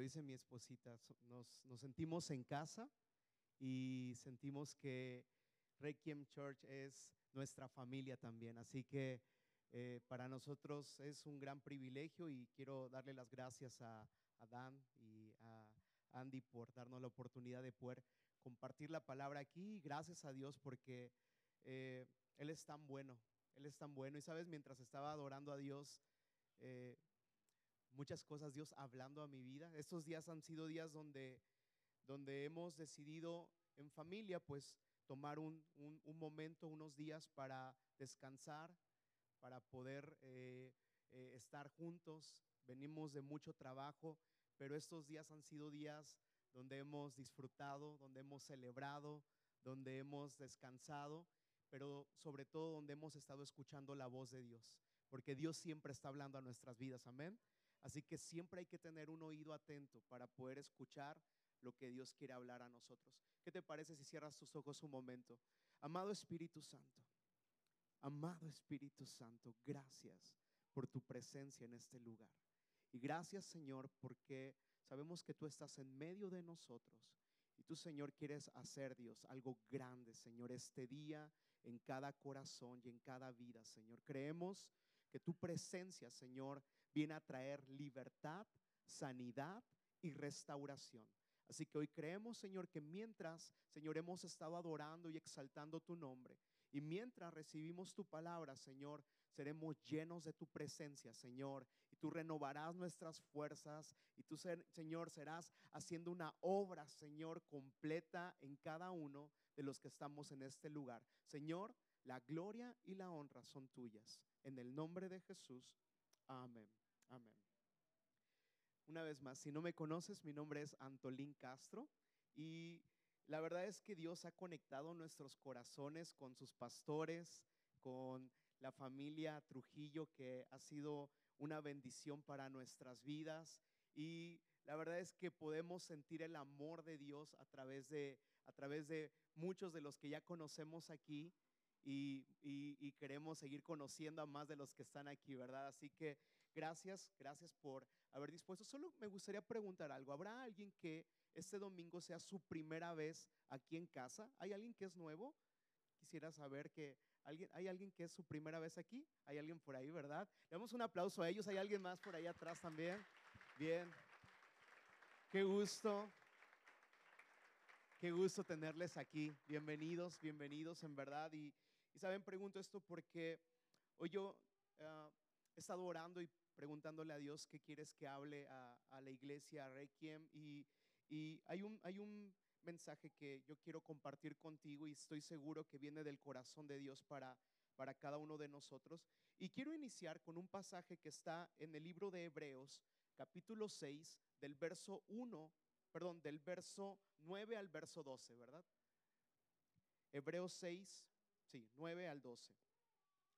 lo dice mi esposita, nos, nos sentimos en casa y sentimos que Requiem Church es nuestra familia también. Así que eh, para nosotros es un gran privilegio y quiero darle las gracias a, Dan y a Andy por darnos la oportunidad de poder compartir la palabra aquí. Gracias a Dios porque eh, Él es tan bueno, Él es tan bueno. Y sabes, mientras estaba adorando a Dios, eh, muchas cosas Dios hablando a mi vida. Estos días han sido días donde, donde hemos decidido en familia, pues, tomar un, un momento, unos días para descansar, para poder eh, eh, estar juntos. Venimos de mucho trabajo, pero estos días han sido días donde hemos disfrutado, donde hemos celebrado, donde hemos descansado, pero sobre todo donde hemos estado escuchando la voz de Dios, porque Dios siempre está hablando a nuestras vidas, amén. Así que siempre hay que tener un oído atento para poder escuchar lo que Dios quiere hablar a nosotros. ¿Qué te parece si cierras tus ojos un momento? Amado Espíritu Santo. Amado Espíritu Santo, gracias por tu presencia en este lugar. Y gracias Señor porque sabemos que tú estás en medio de nosotros. Y tú Señor quieres hacer Dios algo grande, Señor, este día en cada corazón y en cada vida, Señor. Creemos que tu presencia, Señor, viene a traer libertad, sanidad y restauración. Así que hoy creemos, Señor, que mientras, Señor, hemos estado adorando y exaltando tu nombre, y mientras recibimos tu palabra, Señor, seremos llenos de tu presencia, Señor. Y tú renovarás nuestras fuerzas. Y tú, Señor, serás haciendo una obra, Señor, completa en cada uno de los que estamos en este lugar. Señor, la gloria y la honra son tuyas. En el nombre de Jesús. Amén. Amén. Una vez más, si no me conoces, mi nombre es Antolín Castro y la verdad es que Dios ha conectado nuestros corazones con sus pastores, con la familia Trujillo, que ha sido una bendición para nuestras vidas. Y la verdad es que podemos sentir el amor de Dios a través de, a través de muchos de los que ya conocemos aquí. Y, y, queremos seguir conociendo a más de los que están aquí, ¿verdad? Así que gracias, gracias por haber dispuesto. Solo me gustaría preguntar algo. ¿Habrá alguien que este domingo sea su primera vez aquí en casa. ¿Hay alguien que es nuevo? Quisiera saber que alguien, hay alguien que es su primera vez aquí. Hay alguien por ahí, ¿verdad? Le damos un aplauso a ellos. Hay alguien más por ahí atrás también. Bien. Qué gusto. Qué gusto tenerles aquí. Bienvenidos, bienvenidos en verdad. Y, saben, pregunto esto porque hoy yo ah, he estado orando y preguntándole a Dios qué quieres que hable a, la iglesia, a Requiem. Y, y hay un, mensaje que yo quiero compartir contigo y estoy seguro que viene del corazón de Dios para, para cada uno de nosotros. Y quiero iniciar con un pasaje que está en el libro de Hebreos, capítulo 6, del verso 1, perdón, del verso 9 al verso 12, ¿verdad? Hebreos 6, sí, 9 al 12.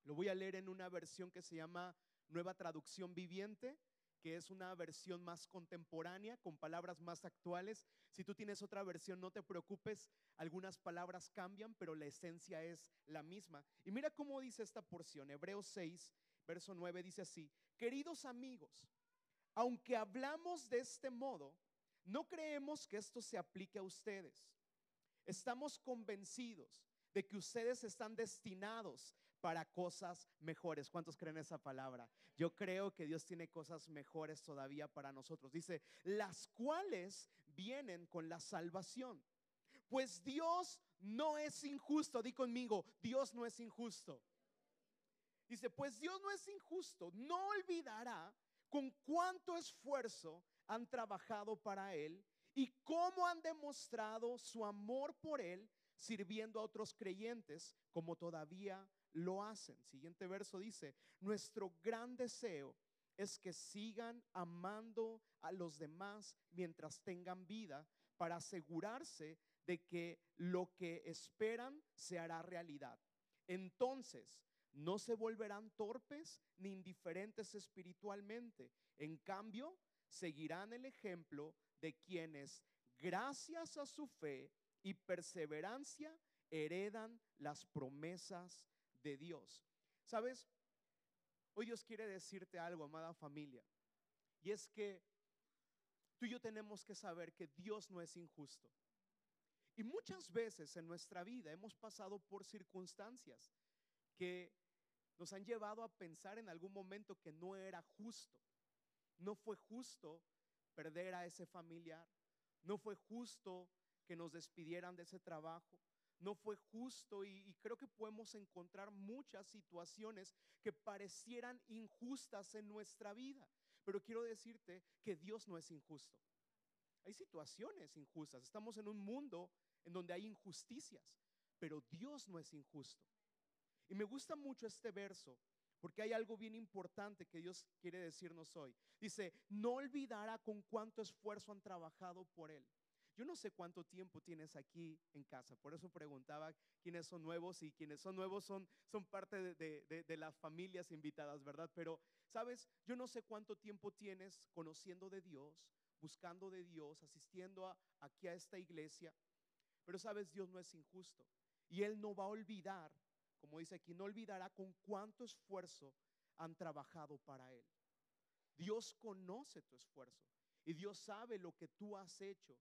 Lo voy a leer en una versión que se llama Nueva Traducción Viviente que es una versión más contemporánea, con palabras más actuales. Si tú tienes otra versión, no te preocupes, algunas palabras cambian, pero la esencia es la misma. Y mira cómo dice esta porción, Hebreos 6, verso 9 dice así, queridos amigos, aunque hablamos de este modo, no creemos que esto se aplique a ustedes. Estamos convencidos de que ustedes están destinados para cosas mejores. ¿Cuántos creen esa palabra? Yo creo que Dios tiene cosas mejores todavía para nosotros. Dice, las cuales vienen con la salvación. Pues Dios no es injusto. Di conmigo, Dios no es injusto. Dice, pues Dios no es injusto. No olvidará con cuánto esfuerzo han trabajado para Él y cómo han demostrado su amor por Él sirviendo a otros creyentes como todavía lo hacen. Siguiente verso dice, nuestro gran deseo es que sigan amando a los demás mientras tengan vida para asegurarse de que lo que esperan se hará realidad. Entonces, no se volverán torpes ni indiferentes espiritualmente. En cambio, seguirán el ejemplo de quienes, gracias a su fe, y perseverancia heredan las promesas de Dios. ¿Sabes? Hoy Dios quiere decirte algo, amada familia. Y es que tú y yo tenemos que saber que Dios no es injusto. Y muchas veces en nuestra vida hemos pasado por circunstancias que nos han llevado a pensar en algún momento que no era justo. No fue justo perder a ese familiar. No fue justo que nos despidieran de ese trabajo. No fue justo y, creo que podemos encontrar muchas situaciones que parecieran injustas en nuestra vida. Pero quiero decirte que Dios no es injusto. Hay situaciones injustas. Estamos en un mundo en donde hay injusticias, pero Dios no es injusto. Y me gusta mucho este verso porque hay algo bien importante que Dios quiere decirnos hoy. Dice, no olvidará con cuánto esfuerzo han trabajado por Él. Yo no sé cuánto tiempo tienes aquí en casa, por eso preguntaba quiénes son nuevos y quienes son nuevos son, son parte de, de, de, las familias invitadas, ¿verdad? Pero, ¿sabes? Yo no sé cuánto tiempo tienes conociendo de Dios, buscando de Dios, asistiendo a, aquí a esta iglesia, pero, ¿sabes? Dios no es injusto y Él no va a olvidar, como dice aquí, no olvidará con cuánto esfuerzo han trabajado para Él. Dios conoce tu esfuerzo y Dios sabe lo que tú has hecho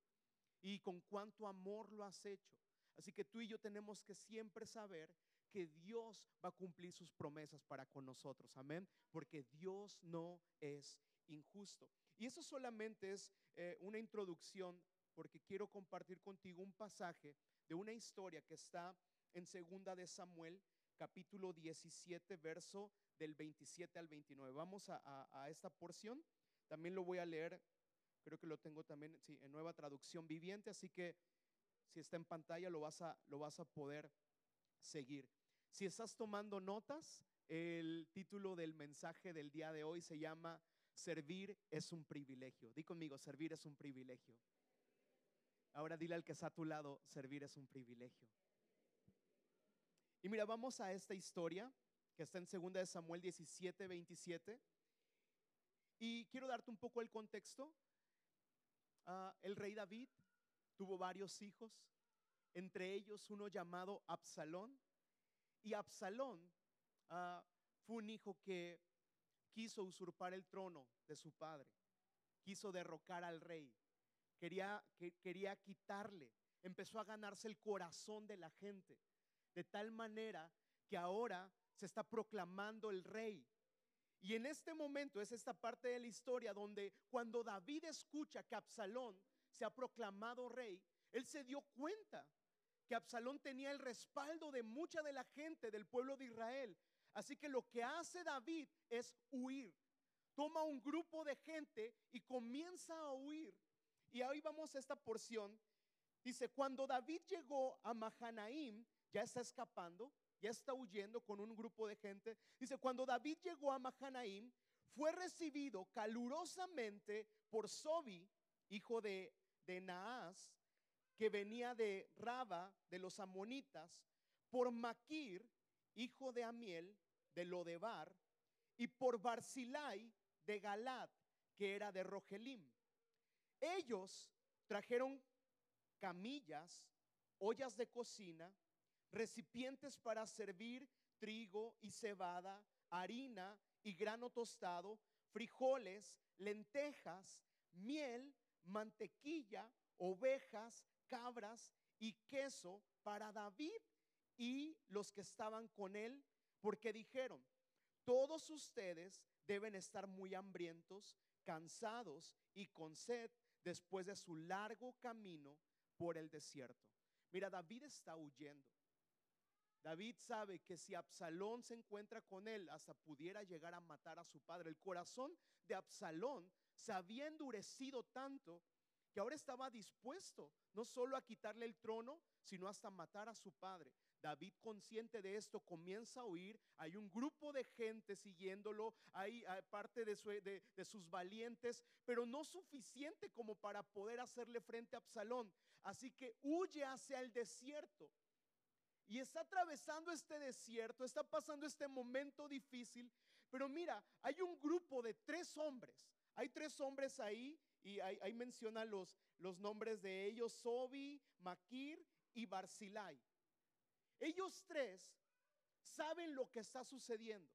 y con cuánto amor lo has hecho. Así que tú y yo tenemos que siempre saber que Dios va a cumplir sus promesas para con nosotros. Amén. Porque Dios no es injusto. Y eso solamente es eh, una introducción porque quiero compartir contigo un pasaje de una historia que está en segunda de Samuel, capítulo 17, verso del 27 al 29. Vamos a, a, a esta porción. También lo voy a leer Creo que lo tengo también en nueva traducción viviente, así que si está en pantalla lo vas a, lo vas a poder seguir. Si estás tomando notas, el título del mensaje del día de hoy se llama Servir es un privilegio. Di conmigo, servir es un privilegio. Ahora dile al que está a tu lado, servir es un privilegio. Y mira, vamos a esta historia que está en 2 de Samuel 17, 27. Y quiero darte un poco el contexto. Uh, el rey David tuvo varios hijos, entre ellos uno llamado Absalón. Y Absalón uh, fue un hijo que quiso usurpar el trono de su padre, quiso derrocar al rey, quería, que, quería quitarle, empezó a ganarse el corazón de la gente, de tal manera que ahora se está proclamando el rey y en este momento es esta parte de la historia donde cuando David escucha que Absalón se ha proclamado rey, él se dio cuenta que Absalón tenía el respaldo de mucha de la gente del pueblo de Israel. Así que lo que hace David es huir. Toma un grupo de gente y comienza a huir. Y ahí vamos a esta porción. Dice, cuando David llegó a Mahanaim, ya está escapando, ya está huyendo con un grupo de gente. Dice, cuando David llegó a Mahanaim, fue recibido calurosamente por Sobi, hijo de, Naas, que venía de Raba, de los amonitas, por Maquir, hijo de Amiel, de Lodebar, y por Barzilai, de Galad, que era de Rogelim. Ellos trajeron camillas, ollas de cocina, recipientes para servir trigo y cebada, harina y grano tostado, frijoles, lentejas, miel, mantequilla, ovejas, cabras y queso para David y los que estaban con él, porque dijeron, todos ustedes deben estar muy hambrientos, cansados y con sed después de su largo camino por el desierto. Mira, David está huyendo. David sabe que si Absalón se encuentra con él, hasta pudiera llegar a matar a su padre. El corazón de Absalón se había endurecido tanto que ahora estaba dispuesto no solo a quitarle el trono, sino hasta matar a su padre. David, consciente de esto, comienza a huir. Hay un grupo de gente siguiéndolo, hay, parte de, sus valientes, pero no suficiente como para poder hacerle frente a Absalón. Así que huye hacia el desierto y está atravesando este desierto, está pasando este momento difícil, pero mira, hay un grupo de tres hombres, hay tres hombres ahí y ahí, menciona los, los nombres de ellos, Sobi, Maquir y Barzilai. Ellos tres saben lo que está sucediendo,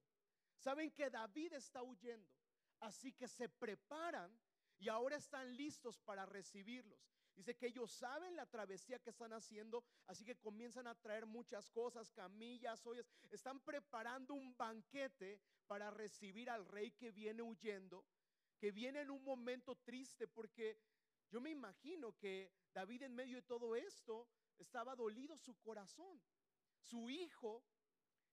saben que David está huyendo, así que se preparan y ahora están listos para recibirlos. Dice que ellos saben la travesía que están haciendo, así que comienzan a traer muchas cosas, camillas, ollas. Están preparando un banquete para recibir al rey que viene huyendo, que viene en un momento triste, porque yo me imagino que David en medio de todo esto estaba dolido su corazón. Su hijo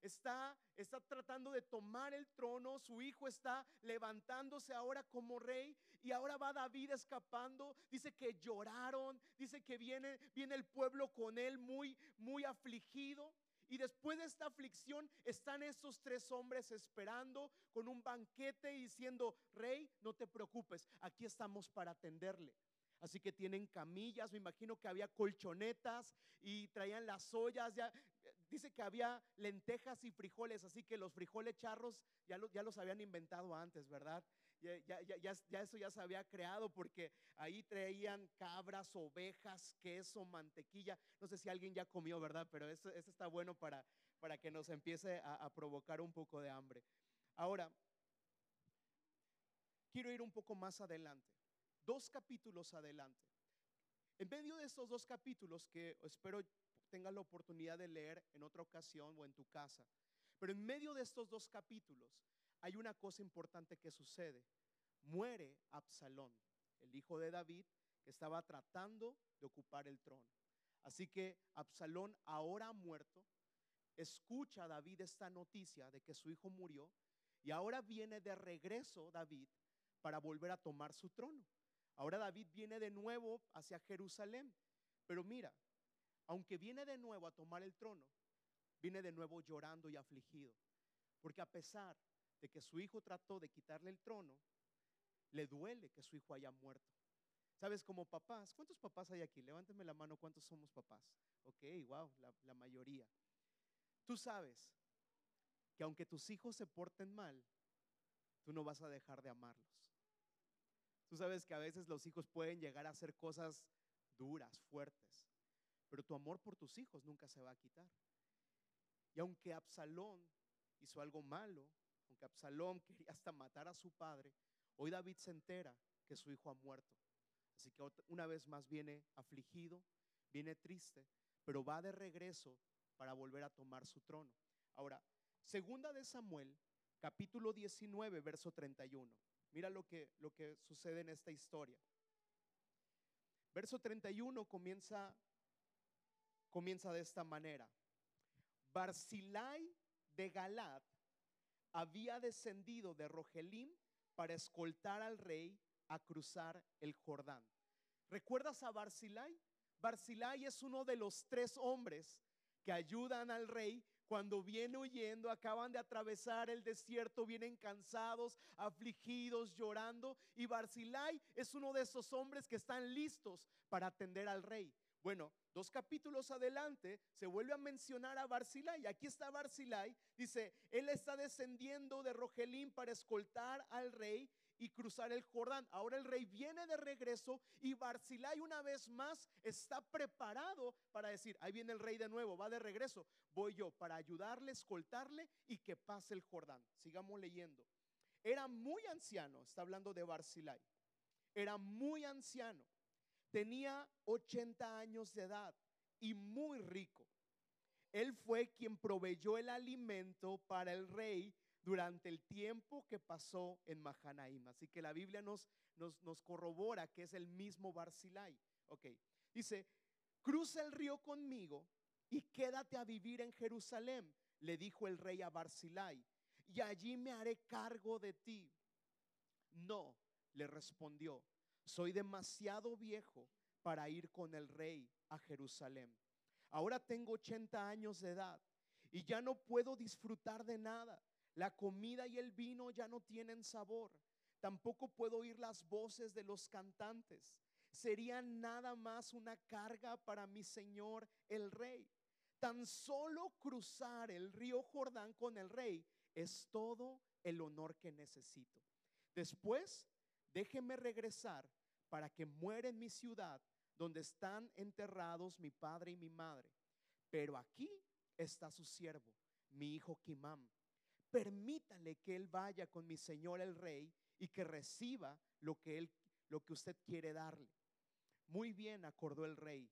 está, está tratando de tomar el trono, su hijo está levantándose ahora como rey y ahora va David escapando. Dice que lloraron, dice que viene, viene el pueblo con él muy, muy afligido. Y después de esta aflicción están estos tres hombres esperando con un banquete y diciendo, rey, no te preocupes, aquí estamos para atenderle. Así que tienen camillas, me imagino que había colchonetas y traían las ollas, ya, dice que había lentejas y frijoles, así que los frijoles charros ya, ya los habían inventado antes, ¿verdad? Ya, eso ya se había creado porque ahí traían cabras, ovejas, queso, mantequilla. No sé si alguien ya comió, ¿verdad? Pero eso, está bueno para, para que nos empiece a, a provocar un poco de hambre. Ahora, quiero ir un poco más adelante, dos capítulos adelante. En medio de estos dos capítulos que espero tengas la oportunidad de leer en otra ocasión o en tu casa, pero en medio de estos dos capítulos hay una cosa importante que sucede. Muere Absalón, el hijo de David, que estaba tratando de ocupar el trono. Así que Absalón ahora ha muerto, escucha David esta noticia de que su hijo murió y ahora viene de regreso David para volver a tomar su trono. Ahora David viene de nuevo hacia Jerusalén. Pero mira, aunque viene de nuevo a tomar el trono, viene de nuevo llorando y afligido. Porque a pesar de que su hijo trató de quitarle el trono, le duele que su hijo haya muerto. ¿Sabes? Como papás, ¿cuántos papás hay aquí? Levánteme la mano, ¿cuántos somos papás? Ok, wow, la, la mayoría. Tú sabes que aunque tus hijos se porten mal, tú no vas a dejar de amarlos. Tú sabes que a veces los hijos pueden llegar a hacer cosas duras, fuertes, pero tu amor por tus hijos nunca se va a quitar. Y aunque Absalón hizo algo malo, aunque Absalón quería hasta matar a su padre, hoy David se entera que su hijo ha muerto. Así que una vez más viene afligido, viene triste, pero va de regreso para volver a tomar su trono. Ahora, segunda de Samuel, capítulo 19, verso 31. Mira lo que, lo que sucede en esta historia. Verso 31 comienza, comienza de esta manera. Barzilai de Galat había descendido de Rogelim para escoltar al rey a cruzar el Jordán. ¿Recuerdas a Barzilai? Barzilai es uno de los tres hombres que ayudan al rey cuando viene huyendo, acaban de atravesar el desierto, vienen cansados, afligidos, llorando. Y Barzilai es uno de esos hombres que están listos para atender al rey. Bueno, dos capítulos adelante se vuelve a mencionar a Barzilai. Aquí está Barzilai. Dice, él está descendiendo de Rogelín para escoltar al rey y cruzar el Jordán. Ahora el rey viene de regreso y Barzilai una vez más está preparado para decir, ahí viene el rey de nuevo, va de regreso. Voy yo para ayudarle, escoltarle y que pase el Jordán. Sigamos leyendo. Era muy anciano, está hablando de Barzilai. Era muy anciano tenía 80 años de edad y muy rico. Él fue quien proveyó el alimento para el rey durante el tiempo que pasó en Mahanaim. Así que la Biblia nos, nos, nos corrobora que es el mismo Barzilai. Ok, dice, cruza el río conmigo y quédate a vivir en Jerusalén, le dijo el rey a Barzilai, y allí me haré cargo de ti. No, le respondió, soy demasiado viejo para ir con el rey a Jerusalén. Ahora tengo 80 años de edad y ya no puedo disfrutar de nada. La comida y el vino ya no tienen sabor. Tampoco puedo oír las voces de los cantantes. Sería nada más una carga para mi Señor el rey. Tan solo cruzar el río Jordán con el rey es todo el honor que necesito. Después déjeme regresar para que muera en mi ciudad donde están enterrados mi padre y mi madre. Pero aquí está su siervo, mi hijo Kimam. Permítale que él vaya con mi señor el rey y que reciba lo que él lo que usted quiere darle. Muy bien, acordó el rey,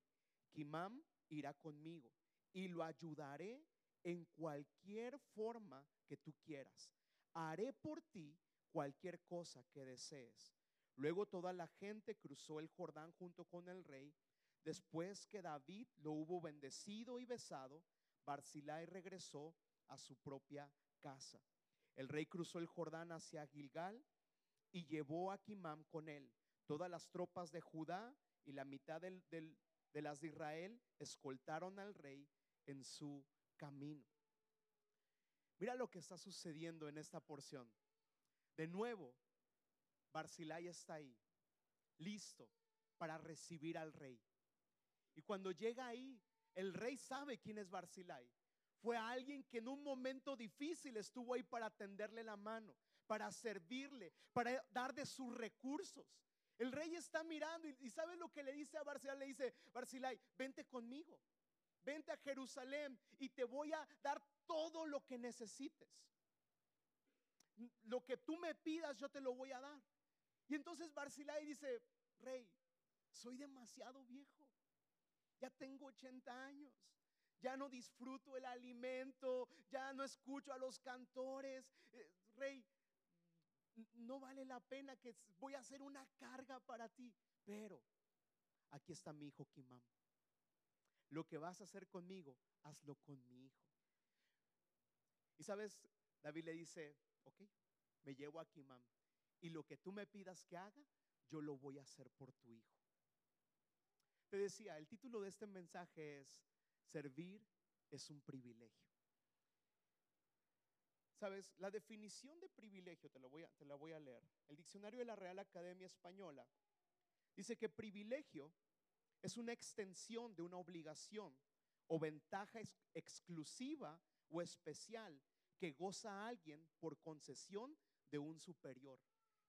Kimam irá conmigo y lo ayudaré en cualquier forma que tú quieras. Haré por ti cualquier cosa que desees. Luego toda la gente cruzó el Jordán junto con el rey. Después que David lo hubo bendecido y besado, Barzilai regresó a su propia casa. El rey cruzó el Jordán hacia Gilgal y llevó a Kimam con él. Todas las tropas de Judá y la mitad de las de Israel escoltaron al rey en su camino. Mira lo que está sucediendo en esta porción. De nuevo, Barzilai está ahí, listo para recibir al rey. Y cuando llega ahí, el rey sabe quién es Barzilai. Fue alguien que en un momento difícil estuvo ahí para tenderle la mano, para servirle, para dar de sus recursos. El rey está mirando y, sabe lo que le dice a Barzilai. Le dice, Barzilai, vente conmigo, vente a Jerusalén y te voy a dar todo lo que necesites. Lo que tú me pidas, yo te lo voy a dar. Y entonces Barzilai dice, rey, soy demasiado viejo. Ya tengo 80 años ya no disfruto el alimento, ya no escucho a los cantores. Eh, rey, no vale la pena que voy a hacer una carga para ti, pero aquí está mi hijo Kimam. Lo que vas a hacer conmigo, hazlo con mi hijo. Y sabes, David le dice, ok, me llevo a Kimam. Y lo que tú me pidas que haga, yo lo voy a hacer por tu hijo. Te decía, el título de este mensaje es Servir es un privilegio. Sabes, la definición de privilegio, te, la voy a leer. El diccionario de la Real Academia Española dice que privilegio es una extensión de una obligación o ventaja exclusiva o especial que goza alguien por concesión de un superior.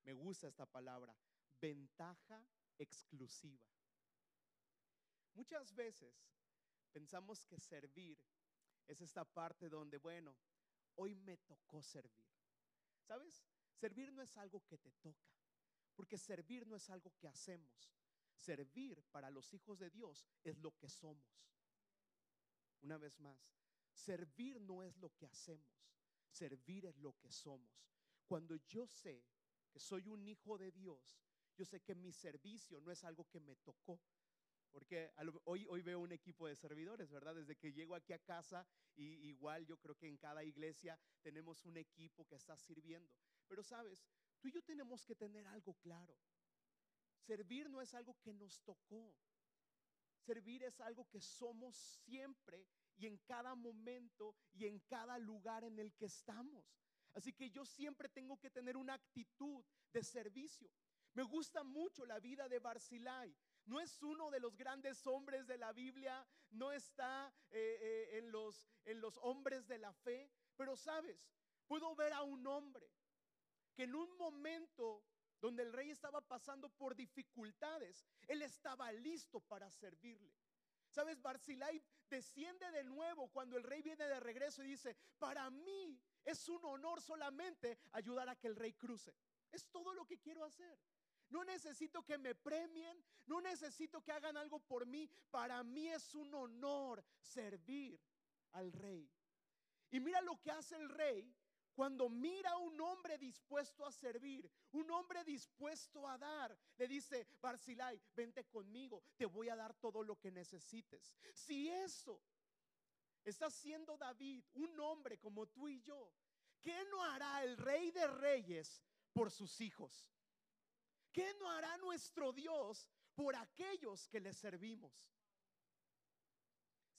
Me gusta esta palabra, ventaja exclusiva. Muchas veces Pensamos que servir es esta parte donde, bueno, hoy me tocó servir. ¿Sabes? Servir no es algo que te toca, porque servir no es algo que hacemos. Servir para los hijos de Dios es lo que somos. Una vez más, servir no es lo que hacemos, servir es lo que somos. Cuando yo sé que soy un hijo de Dios, yo sé que mi servicio no es algo que me tocó, porque hoy, hoy veo un equipo de servidores, ¿verdad? Desde que llego aquí a casa, y igual yo creo que en cada iglesia tenemos un equipo que está sirviendo. Pero sabes, tú y yo tenemos que tener algo claro. Servir no es algo que nos tocó. Servir es algo que somos siempre y en cada momento y en cada lugar en el que estamos. Así que yo siempre tengo que tener una actitud de servicio. Me gusta mucho la vida de Barzilai no es uno de los grandes hombres de la Biblia, no está eh, eh, en, los, en los hombres de la fe, pero sabes, puedo ver a un hombre que en un momento donde el rey estaba pasando por dificultades, él estaba listo para servirle. Sabes, Barzilai desciende de nuevo cuando el rey viene de regreso y dice, para mí es un honor solamente ayudar a que el rey cruce. Es todo lo que quiero hacer. No necesito que me premien, no necesito que hagan algo por mí. Para mí es un honor servir al rey. Y mira lo que hace el rey cuando mira a un hombre dispuesto a servir, un hombre dispuesto a dar, le dice, Barzilai, vente conmigo, te voy a dar todo lo que necesites. Si eso está haciendo David, un hombre como tú y yo, ¿qué no hará el rey de reyes por sus hijos? ¿Qué no hará nuestro Dios por aquellos que le servimos?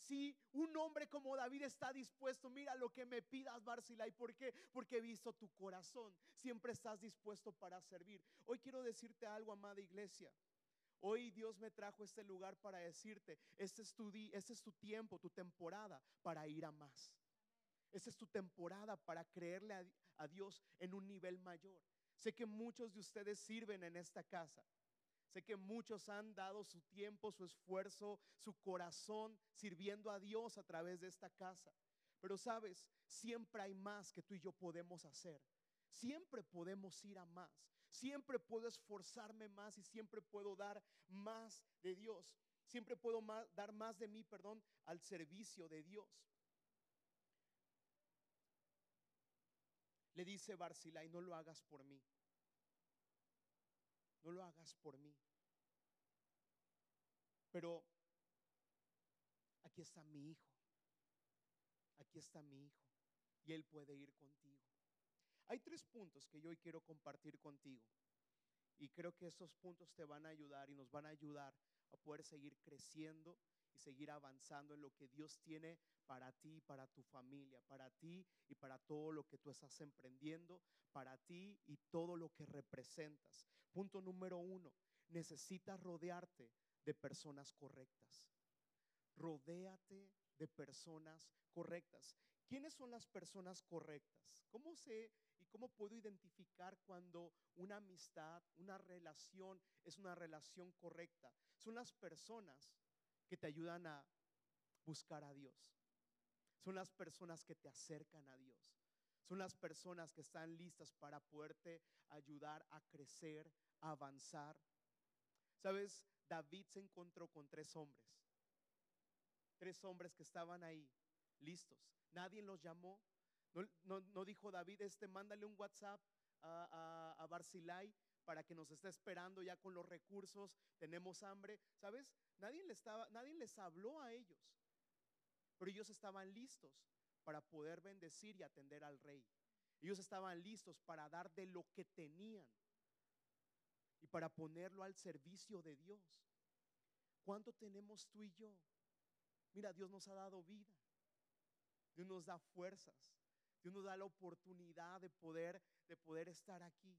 Si un hombre como David está dispuesto, mira lo que me pidas, Barzilai, ¿por qué? Porque he visto tu corazón, siempre estás dispuesto para servir. Hoy quiero decirte algo, amada iglesia. Hoy Dios me trajo este lugar para decirte, este es tu, este es tu tiempo, tu temporada para ir a más. Esta es tu temporada para creerle a, a Dios en un nivel mayor. Sé que muchos de ustedes sirven en esta casa. Sé que muchos han dado su tiempo, su esfuerzo, su corazón sirviendo a Dios a través de esta casa. Pero sabes, siempre hay más que tú y yo podemos hacer. Siempre podemos ir a más. Siempre puedo esforzarme más y siempre puedo dar más de Dios. Siempre puedo dar más de mí, perdón, al servicio de Dios. Le dice Barzilai, no lo hagas por mí. No lo hagas por mí. Pero aquí está mi hijo. Aquí está mi hijo. Y él puede ir contigo. Hay tres puntos que yo hoy quiero compartir contigo. Y creo que estos puntos te van a ayudar y nos van a ayudar a poder seguir creciendo y seguir avanzando en lo que Dios tiene para ti, para tu familia, para ti y para todo lo que tú estás emprendiendo, para ti y todo lo que representas. Punto número uno, necesitas rodearte de personas correctas. Rodéate de personas correctas. ¿Quiénes son las personas correctas? ¿Cómo sé y cómo puedo identificar cuando una amistad, una relación es una relación correcta? Son las personas que te ayudan a buscar a Dios. Son las personas que te acercan a Dios. Son las personas que están listas para poderte ayudar a crecer, avanzar. Sabes, David se encontró con tres hombres. Tres hombres que estaban ahí, listos. Nadie los llamó. No, dijo David, este, mándale un WhatsApp a, a, para que nos esté esperando ya con los recursos, tenemos hambre. ¿Sabes? Nadie, les estaba, nadie les habló a ellos, pero ellos estaban listos para poder bendecir y atender al rey. Ellos estaban listos para dar de lo que tenían y para ponerlo al servicio de Dios. ¿Cuánto tenemos tú y yo? Mira, Dios nos ha dado vida. Dios nos da fuerzas. Dios nos da la oportunidad de poder de poder estar aquí.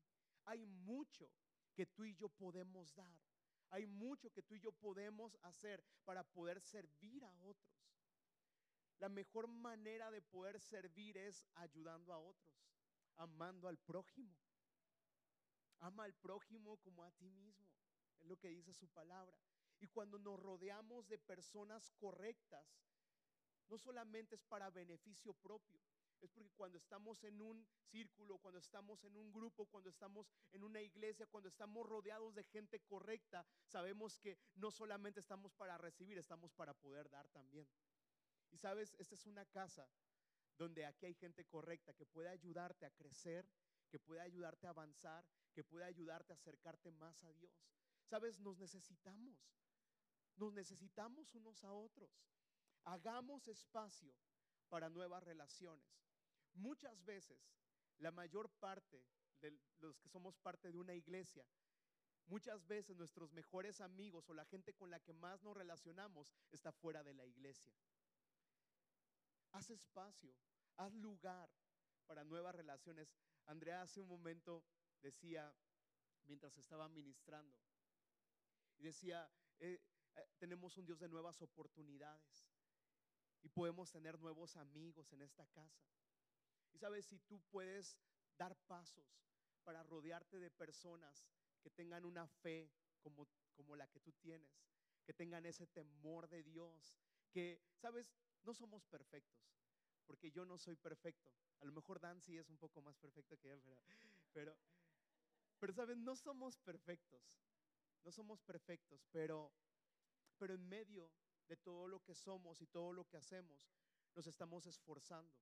Hay mucho que tú y yo podemos dar. Hay mucho que tú y yo podemos hacer para poder servir a otros. La mejor manera de poder servir es ayudando a otros, amando al prójimo. Ama al prójimo como a ti mismo. Es lo que dice su palabra. Y cuando nos rodeamos de personas correctas, no solamente es para beneficio propio, es porque cuando estamos en un círculo, cuando estamos en un grupo, cuando estamos en una iglesia, cuando estamos rodeados de gente correcta, sabemos que no solamente estamos para recibir, estamos para poder dar también. Y sabes, esta es una casa donde aquí hay gente correcta que puede ayudarte a crecer, que puede ayudarte a avanzar, que puede ayudarte a acercarte más a Dios. Sabes, nos necesitamos. Nos necesitamos unos a otros. Hagamos espacio para nuevas relaciones. Muchas veces, la mayor parte de los que somos parte de una iglesia, muchas veces nuestros mejores amigos o la gente con la que más nos relacionamos está fuera de la iglesia. Haz espacio, haz lugar para nuevas relaciones. Andrea hace un momento decía, mientras estaba ministrando, y decía, eh, eh, tenemos un Dios de nuevas oportunidades y podemos tener nuevos amigos en esta casa. Y sabes, si tú puedes dar pasos para rodearte de personas que tengan una fe como, como la que tú tienes, que tengan ese temor de Dios, que, sabes, no somos perfectos, porque yo no soy perfecto. A lo mejor Dan sí es un poco más perfecto que pero, pero, pero sabes, no somos perfectos, no somos perfectos, pero, pero en medio de todo lo que somos y todo lo que hacemos, nos estamos esforzando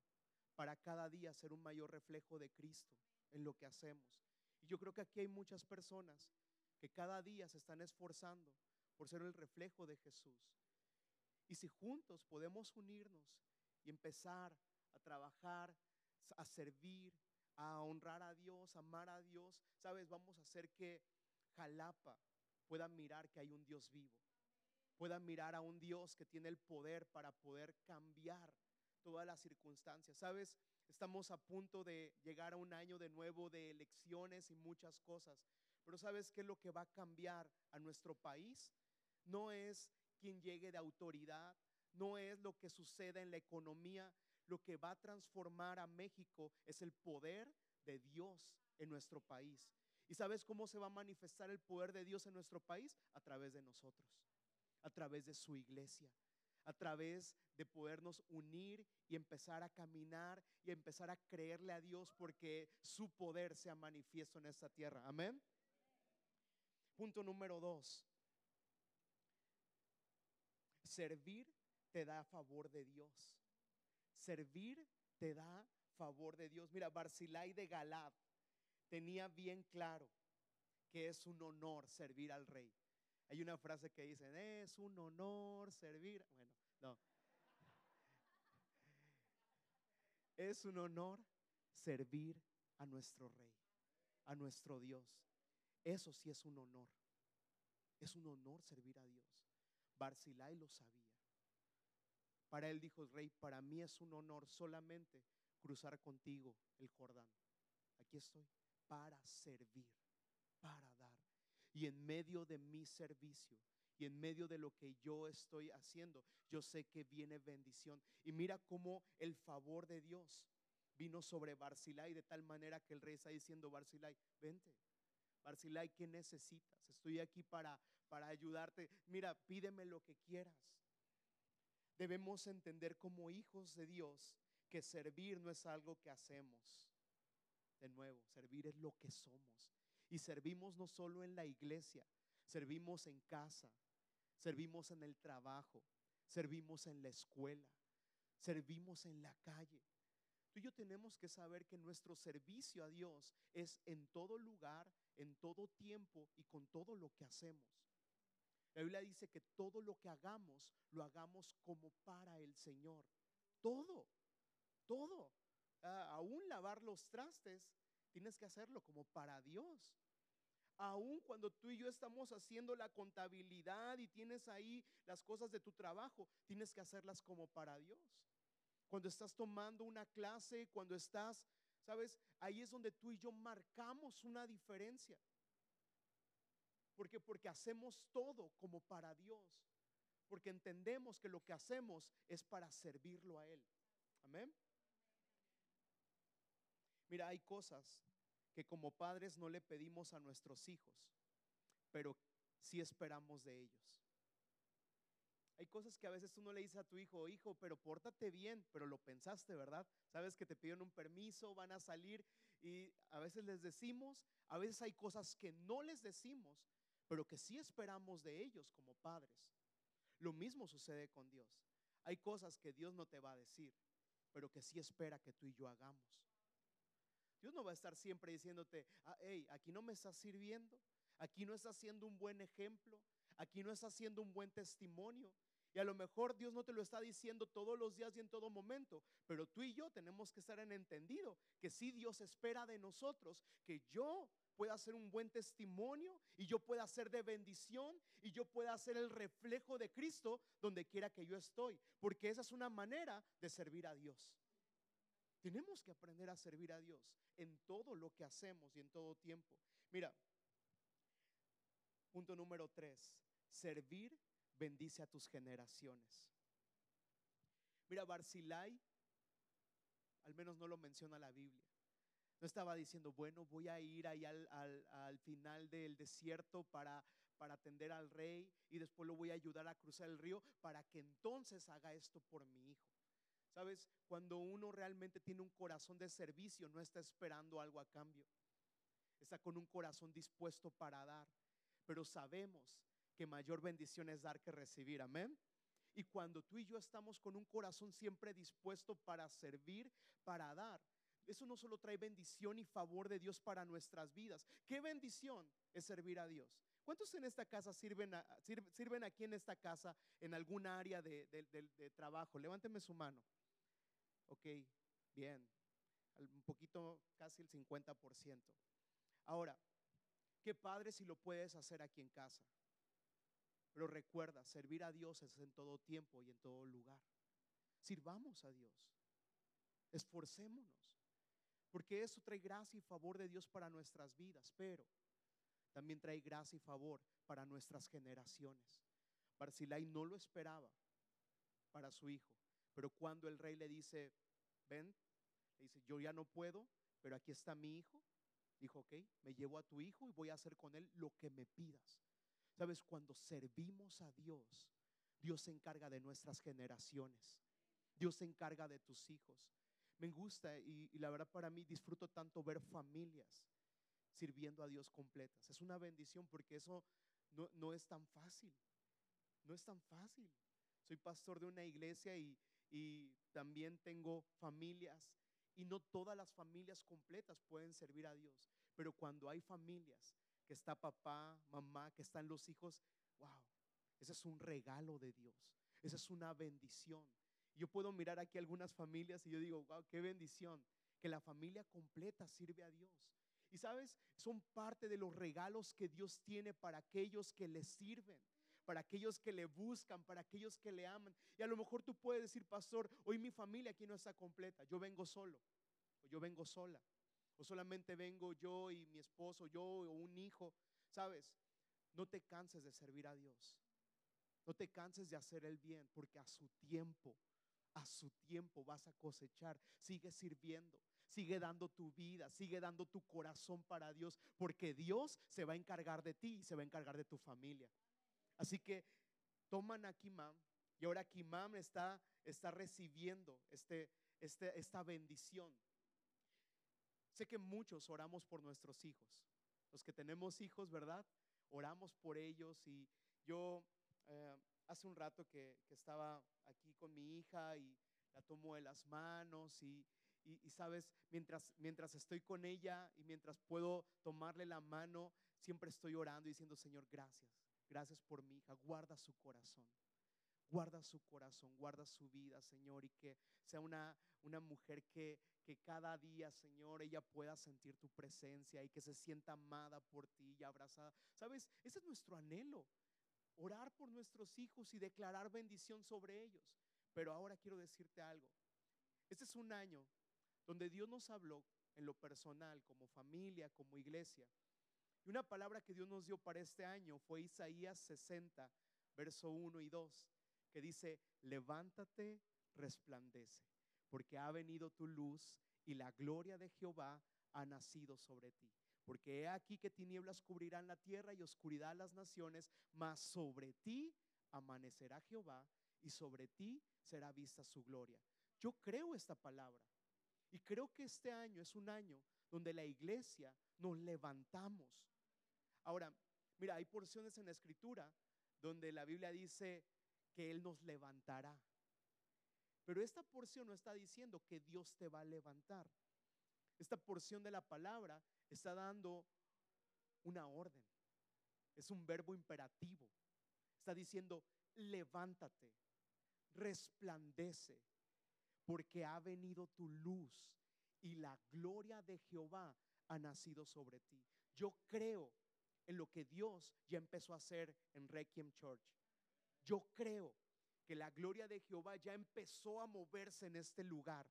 para cada día ser un mayor reflejo de Cristo en lo que hacemos. Y yo creo que aquí hay muchas personas que cada día se están esforzando por ser el reflejo de Jesús. Y si juntos podemos unirnos y empezar a trabajar, a servir, a honrar a Dios, amar a Dios, sabes, vamos a hacer que Jalapa pueda mirar que hay un Dios vivo puedan mirar a un Dios que tiene el poder para poder cambiar todas las circunstancias. ¿Sabes? Estamos a punto de llegar a un año de nuevo de elecciones y muchas cosas. Pero ¿sabes qué es lo que va a cambiar a nuestro país? No es quien llegue de autoridad, no es lo que suceda en la economía. Lo que va a transformar a México es el poder de Dios en nuestro país. ¿Y sabes cómo se va a manifestar el poder de Dios en nuestro país? A través de nosotros a través de su iglesia, a través de podernos unir y empezar a caminar y empezar a creerle a Dios porque su poder sea manifiesto en esta tierra. Amén. Punto número dos. Servir te da favor de Dios. Servir te da favor de Dios. Mira, Barzilai de Galad tenía bien claro que es un honor servir al rey. Hay una frase que dice, es un honor servir. Bueno, no. Es un honor servir a nuestro rey, a nuestro Dios. Eso sí es un honor. Es un honor servir a Dios. Barzilai lo sabía. Para él dijo, rey, para mí es un honor solamente cruzar contigo el Jordán. Aquí estoy para servir, para dar. Y en medio de mi servicio y en medio de lo que yo estoy haciendo, yo sé que viene bendición. Y mira cómo el favor de Dios vino sobre Barzilai de tal manera que el rey está diciendo, Barzilai, vente. Barzilai, ¿qué necesitas? Estoy aquí para, para ayudarte. Mira, pídeme lo que quieras. Debemos entender como hijos de Dios que servir no es algo que hacemos. De nuevo, servir es lo que somos. Y servimos no solo en la iglesia, servimos en casa, servimos en el trabajo, servimos en la escuela, servimos en la calle. Tú y yo tenemos que saber que nuestro servicio a Dios es en todo lugar, en todo tiempo y con todo lo que hacemos. La Biblia dice que todo lo que hagamos, lo hagamos como para el Señor. Todo todo. Ah, aún lavar los trastes, tienes que hacerlo como para Dios. Aún cuando tú y yo estamos haciendo la contabilidad y tienes ahí las cosas de tu trabajo, tienes que hacerlas como para Dios. Cuando estás tomando una clase, cuando estás, ¿sabes? Ahí es donde tú y yo marcamos una diferencia. Porque porque hacemos todo como para Dios. Porque entendemos que lo que hacemos es para servirlo a él. Amén. Mira, hay cosas que como padres no le pedimos a nuestros hijos, pero sí esperamos de ellos. Hay cosas que a veces tú no le dices a tu hijo, hijo, pero pórtate bien, pero lo pensaste, ¿verdad? Sabes que te piden un permiso, van a salir y a veces les decimos, a veces hay cosas que no les decimos, pero que sí esperamos de ellos como padres. Lo mismo sucede con Dios. Hay cosas que Dios no te va a decir, pero que sí espera que tú y yo hagamos. Dios no va a estar siempre diciéndote, ah, hey, aquí no me estás sirviendo, aquí no estás haciendo un buen ejemplo, aquí no estás haciendo un buen testimonio. Y a lo mejor Dios no te lo está diciendo todos los días y en todo momento, pero tú y yo tenemos que estar en entendido que si Dios espera de nosotros que yo pueda hacer un buen testimonio y yo pueda ser de bendición y yo pueda ser el reflejo de Cristo donde quiera que yo estoy, porque esa es una manera de servir a Dios. Tenemos que aprender a servir a Dios en todo lo que hacemos y en todo tiempo. Mira, punto número tres, servir bendice a tus generaciones. Mira, Barzilai, al menos no lo menciona la Biblia. No estaba diciendo, bueno, voy a ir ahí al, al final del desierto para, para atender al rey y después lo voy a ayudar a cruzar el río para que entonces haga esto por mi hijo. Sabes, cuando uno realmente tiene un corazón de servicio, no está esperando algo a cambio. Está con un corazón dispuesto para dar. Pero sabemos que mayor bendición es dar que recibir. Amén. Y cuando tú y yo estamos con un corazón siempre dispuesto para servir, para dar, eso no solo trae bendición y favor de Dios para nuestras vidas. ¿Qué bendición es servir a Dios? ¿Cuántos en esta casa sirven, sirven aquí en esta casa en algún área de, de trabajo? Levánteme su mano. Ok, bien, un poquito, casi el 50%. Ahora, qué padre si lo puedes hacer aquí en casa. Pero recuerda, servir a Dios es en todo tiempo y en todo lugar. Sirvamos a Dios. Esforcémonos. Porque eso trae gracia y favor de Dios para nuestras vidas, pero también trae gracia y favor para nuestras generaciones. Barzilai no lo esperaba para su hijo, pero cuando el rey le dice, ven, le dice, yo ya no puedo, pero aquí está mi hijo, dijo, ok, me llevo a tu hijo y voy a hacer con él lo que me pidas. Sabes, cuando servimos a Dios, Dios se encarga de nuestras generaciones. Dios se encarga de tus hijos. Me gusta y, la verdad para mí disfruto tanto ver familias sirviendo a Dios completas. Es una bendición porque eso no, no es tan fácil. No es tan fácil. Soy pastor de una iglesia y, y también tengo familias y no todas las familias completas pueden servir a Dios. Pero cuando hay familias que está papá, mamá, que están los hijos, wow, ese es un regalo de Dios. Esa es una bendición. Yo puedo mirar aquí algunas familias y yo digo, wow, qué bendición, que la familia completa sirve a Dios. Y sabes, son parte de los regalos que Dios tiene para aquellos que le sirven, para aquellos que le buscan, para aquellos que le aman. Y a lo mejor tú puedes decir, pastor, hoy mi familia aquí no está completa, yo vengo solo, o yo vengo sola, o solamente vengo yo y mi esposo, yo o un hijo. Sabes, no te canses de servir a Dios. No te canses de hacer el bien, porque a su tiempo, a su tiempo vas a cosechar. Sigue sirviendo, sigue dando tu vida, sigue dando tu corazón para Dios, porque Dios se va a encargar de ti y se va a encargar de tu familia. Así que toman a Kimam y ahora Kimam está, está recibiendo este, este, esta bendición. Sé que muchos oramos por nuestros hijos. Los que tenemos hijos, ¿verdad? Oramos por ellos y yo eh, hace un rato que, que, estaba aquí con mi hija y la tomo de las manos y, y, y, sabes, mientras, mientras estoy con ella y mientras puedo tomarle la mano, siempre estoy orando y diciendo, Señor, gracias, gracias por mi hija, guarda su corazón. Guarda su corazón, guarda su vida, Señor, y que sea una, una mujer que, que cada día, Señor, ella pueda sentir tu presencia y que se sienta amada por ti y abrazada. ¿Sabes? Ese es nuestro anhelo, orar por nuestros hijos y declarar bendición sobre ellos. Pero ahora quiero decirte algo. Este es un año donde Dios nos habló en lo personal, como familia, como iglesia. Y una palabra que Dios nos dio para este año fue Isaías 60, verso 1 y 2, que dice, levántate, resplandece, porque ha venido tu luz y la gloria de Jehová ha nacido sobre ti. Porque he aquí que tinieblas cubrirán la tierra y oscuridad las naciones, mas sobre ti amanecerá Jehová y sobre ti será vista su gloria. Yo creo esta palabra y creo que este año es un año donde la iglesia nos levantamos. Ahora, mira, hay porciones en la escritura donde la Biblia dice que Él nos levantará. Pero esta porción no está diciendo que Dios te va a levantar. Esta porción de la palabra está dando una orden. Es un verbo imperativo. Está diciendo, levántate, resplandece, porque ha venido tu luz y la gloria de Jehová ha nacido sobre ti. Yo creo en lo que Dios ya empezó a hacer en Requiem Church. Yo creo que la gloria de Jehová ya empezó a moverse en este lugar.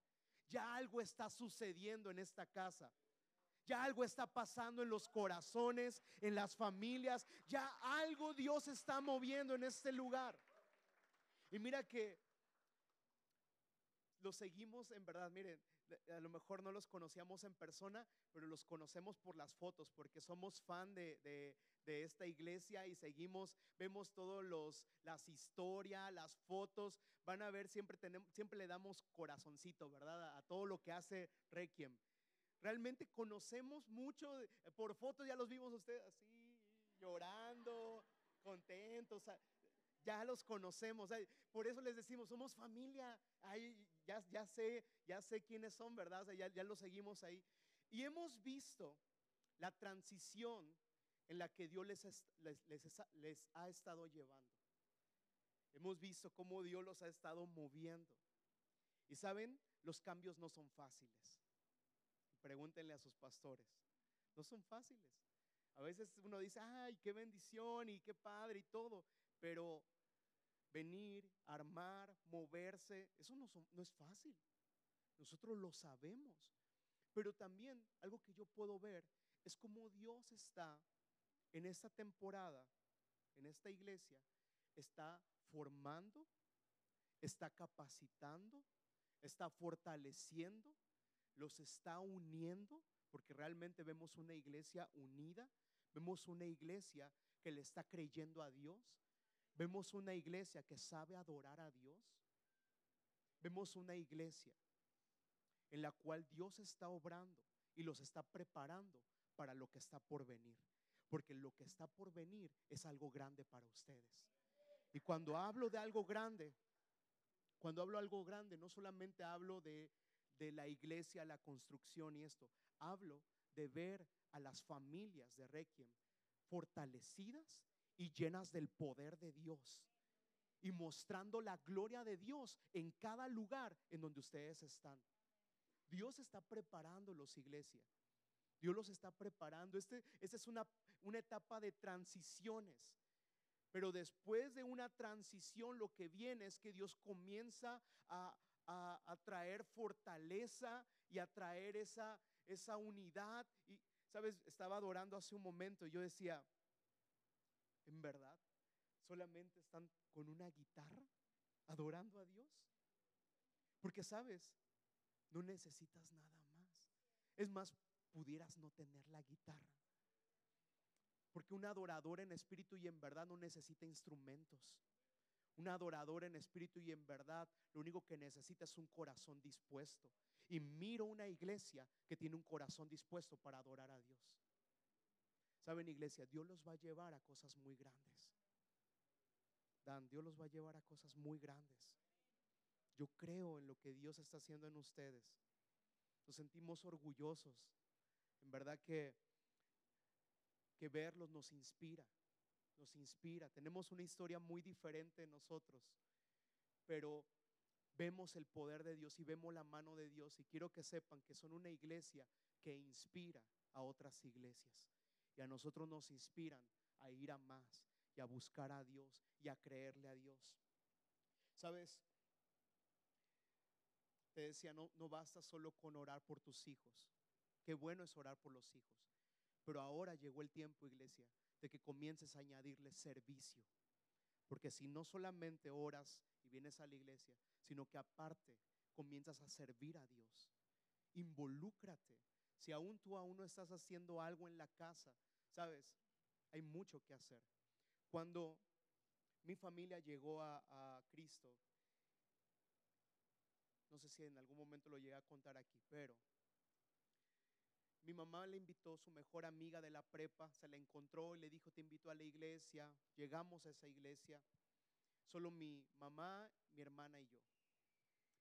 Ya algo está sucediendo en esta casa. Ya algo está pasando en los corazones, en las familias. Ya algo Dios está moviendo en este lugar. Y mira que los seguimos en verdad, miren, a lo mejor no los conocíamos en persona, pero los conocemos por las fotos, porque somos fan de, de, esta iglesia y seguimos, vemos todos los, las historias, las fotos, van a ver, siempre, tenemos, siempre le damos corazoncito, ¿verdad? A todo lo que hace Requiem. Realmente conocemos mucho, por fotos ya los vimos ustedes así, llorando, contentos, ya los conocemos. Por eso les decimos, somos familia. Ay, ya, ya, sé, ya sé quiénes son, ¿verdad? ya, ya los seguimos ahí. Y hemos visto la transición en la que Dios les, les, ha estado llevando. Hemos visto cómo Dios los ha estado moviendo. Y saben, los cambios no son fáciles. Pregúntenle a sus pastores. No son fáciles. A veces uno dice, ay, qué bendición y qué padre y todo. Pero venir, armar, moverse, eso no, es fácil. Nosotros lo sabemos. Pero también algo que yo puedo ver es cómo Dios está en esta temporada, en esta iglesia, está formando, está capacitando, está fortaleciendo, los está uniendo, porque realmente vemos una iglesia unida, vemos una iglesia que le está creyendo a Dios, Vemos una iglesia que sabe adorar a Dios. Vemos una iglesia en la cual Dios está obrando y los está preparando para lo que está por venir. Porque lo que está por venir es algo grande para ustedes. Y cuando hablo de algo grande, cuando hablo algo grande, no solamente hablo de, de la iglesia, la construcción y esto, hablo de ver a las familias de Requiem fortalecidas y llenas del poder de Dios y mostrando la gloria de Dios en cada lugar en donde ustedes están. Dios está preparando los iglesias. Dios los está preparando. Este, esta es una, una etapa de transiciones. Pero después de una transición, lo que viene es que Dios comienza a, a, traer fortaleza y a traer esa, esa unidad. Y, ¿sabes? Estaba adorando hace un momento y yo decía, ¿en verdad? ¿Solamente están con una guitarra adorando a Dios? Porque, ¿sabes? No necesitas nada más. Es más, pudieras no tener la guitarra. Porque un adorador en espíritu y en verdad no necesita instrumentos. Un adorador en espíritu y en verdad lo único que necesita es un corazón dispuesto. Y miro una iglesia que tiene un corazón dispuesto para adorar a Dios. Saben, iglesia, Dios los va a llevar a cosas muy grandes. Dan, Dios los va a llevar a cosas muy grandes. Yo creo en lo que Dios está haciendo en ustedes. Nos sentimos orgullosos. En verdad que, que verlos nos inspira. Nos inspira. Tenemos una historia muy diferente nosotros. Pero vemos el poder de Dios y vemos la mano de Dios. Y quiero que sepan que son una iglesia que inspira a otras iglesias. Y a nosotros nos inspiran a ir a más y a buscar a Dios y a creerle a Dios. ¿Sabes? Te decía, no, no basta solo con orar por tus hijos. Qué bueno es orar por los hijos. Pero ahora llegó el tiempo, iglesia, de que comiences a añadirle servicio. Porque si no solamente oras y vienes a la iglesia, sino que aparte comienzas a servir a Dios. Involúcrate. Si aún tú aún no estás haciendo algo en la casa, sabes, hay mucho que hacer. Cuando mi familia llegó a, a Cristo, no sé si en algún momento lo llegué a contar aquí, pero mi mamá le invitó, su mejor amiga de la prepa, se la encontró y le dijo, te invito a la iglesia. Llegamos a esa iglesia, solo mi mamá, mi hermana y yo.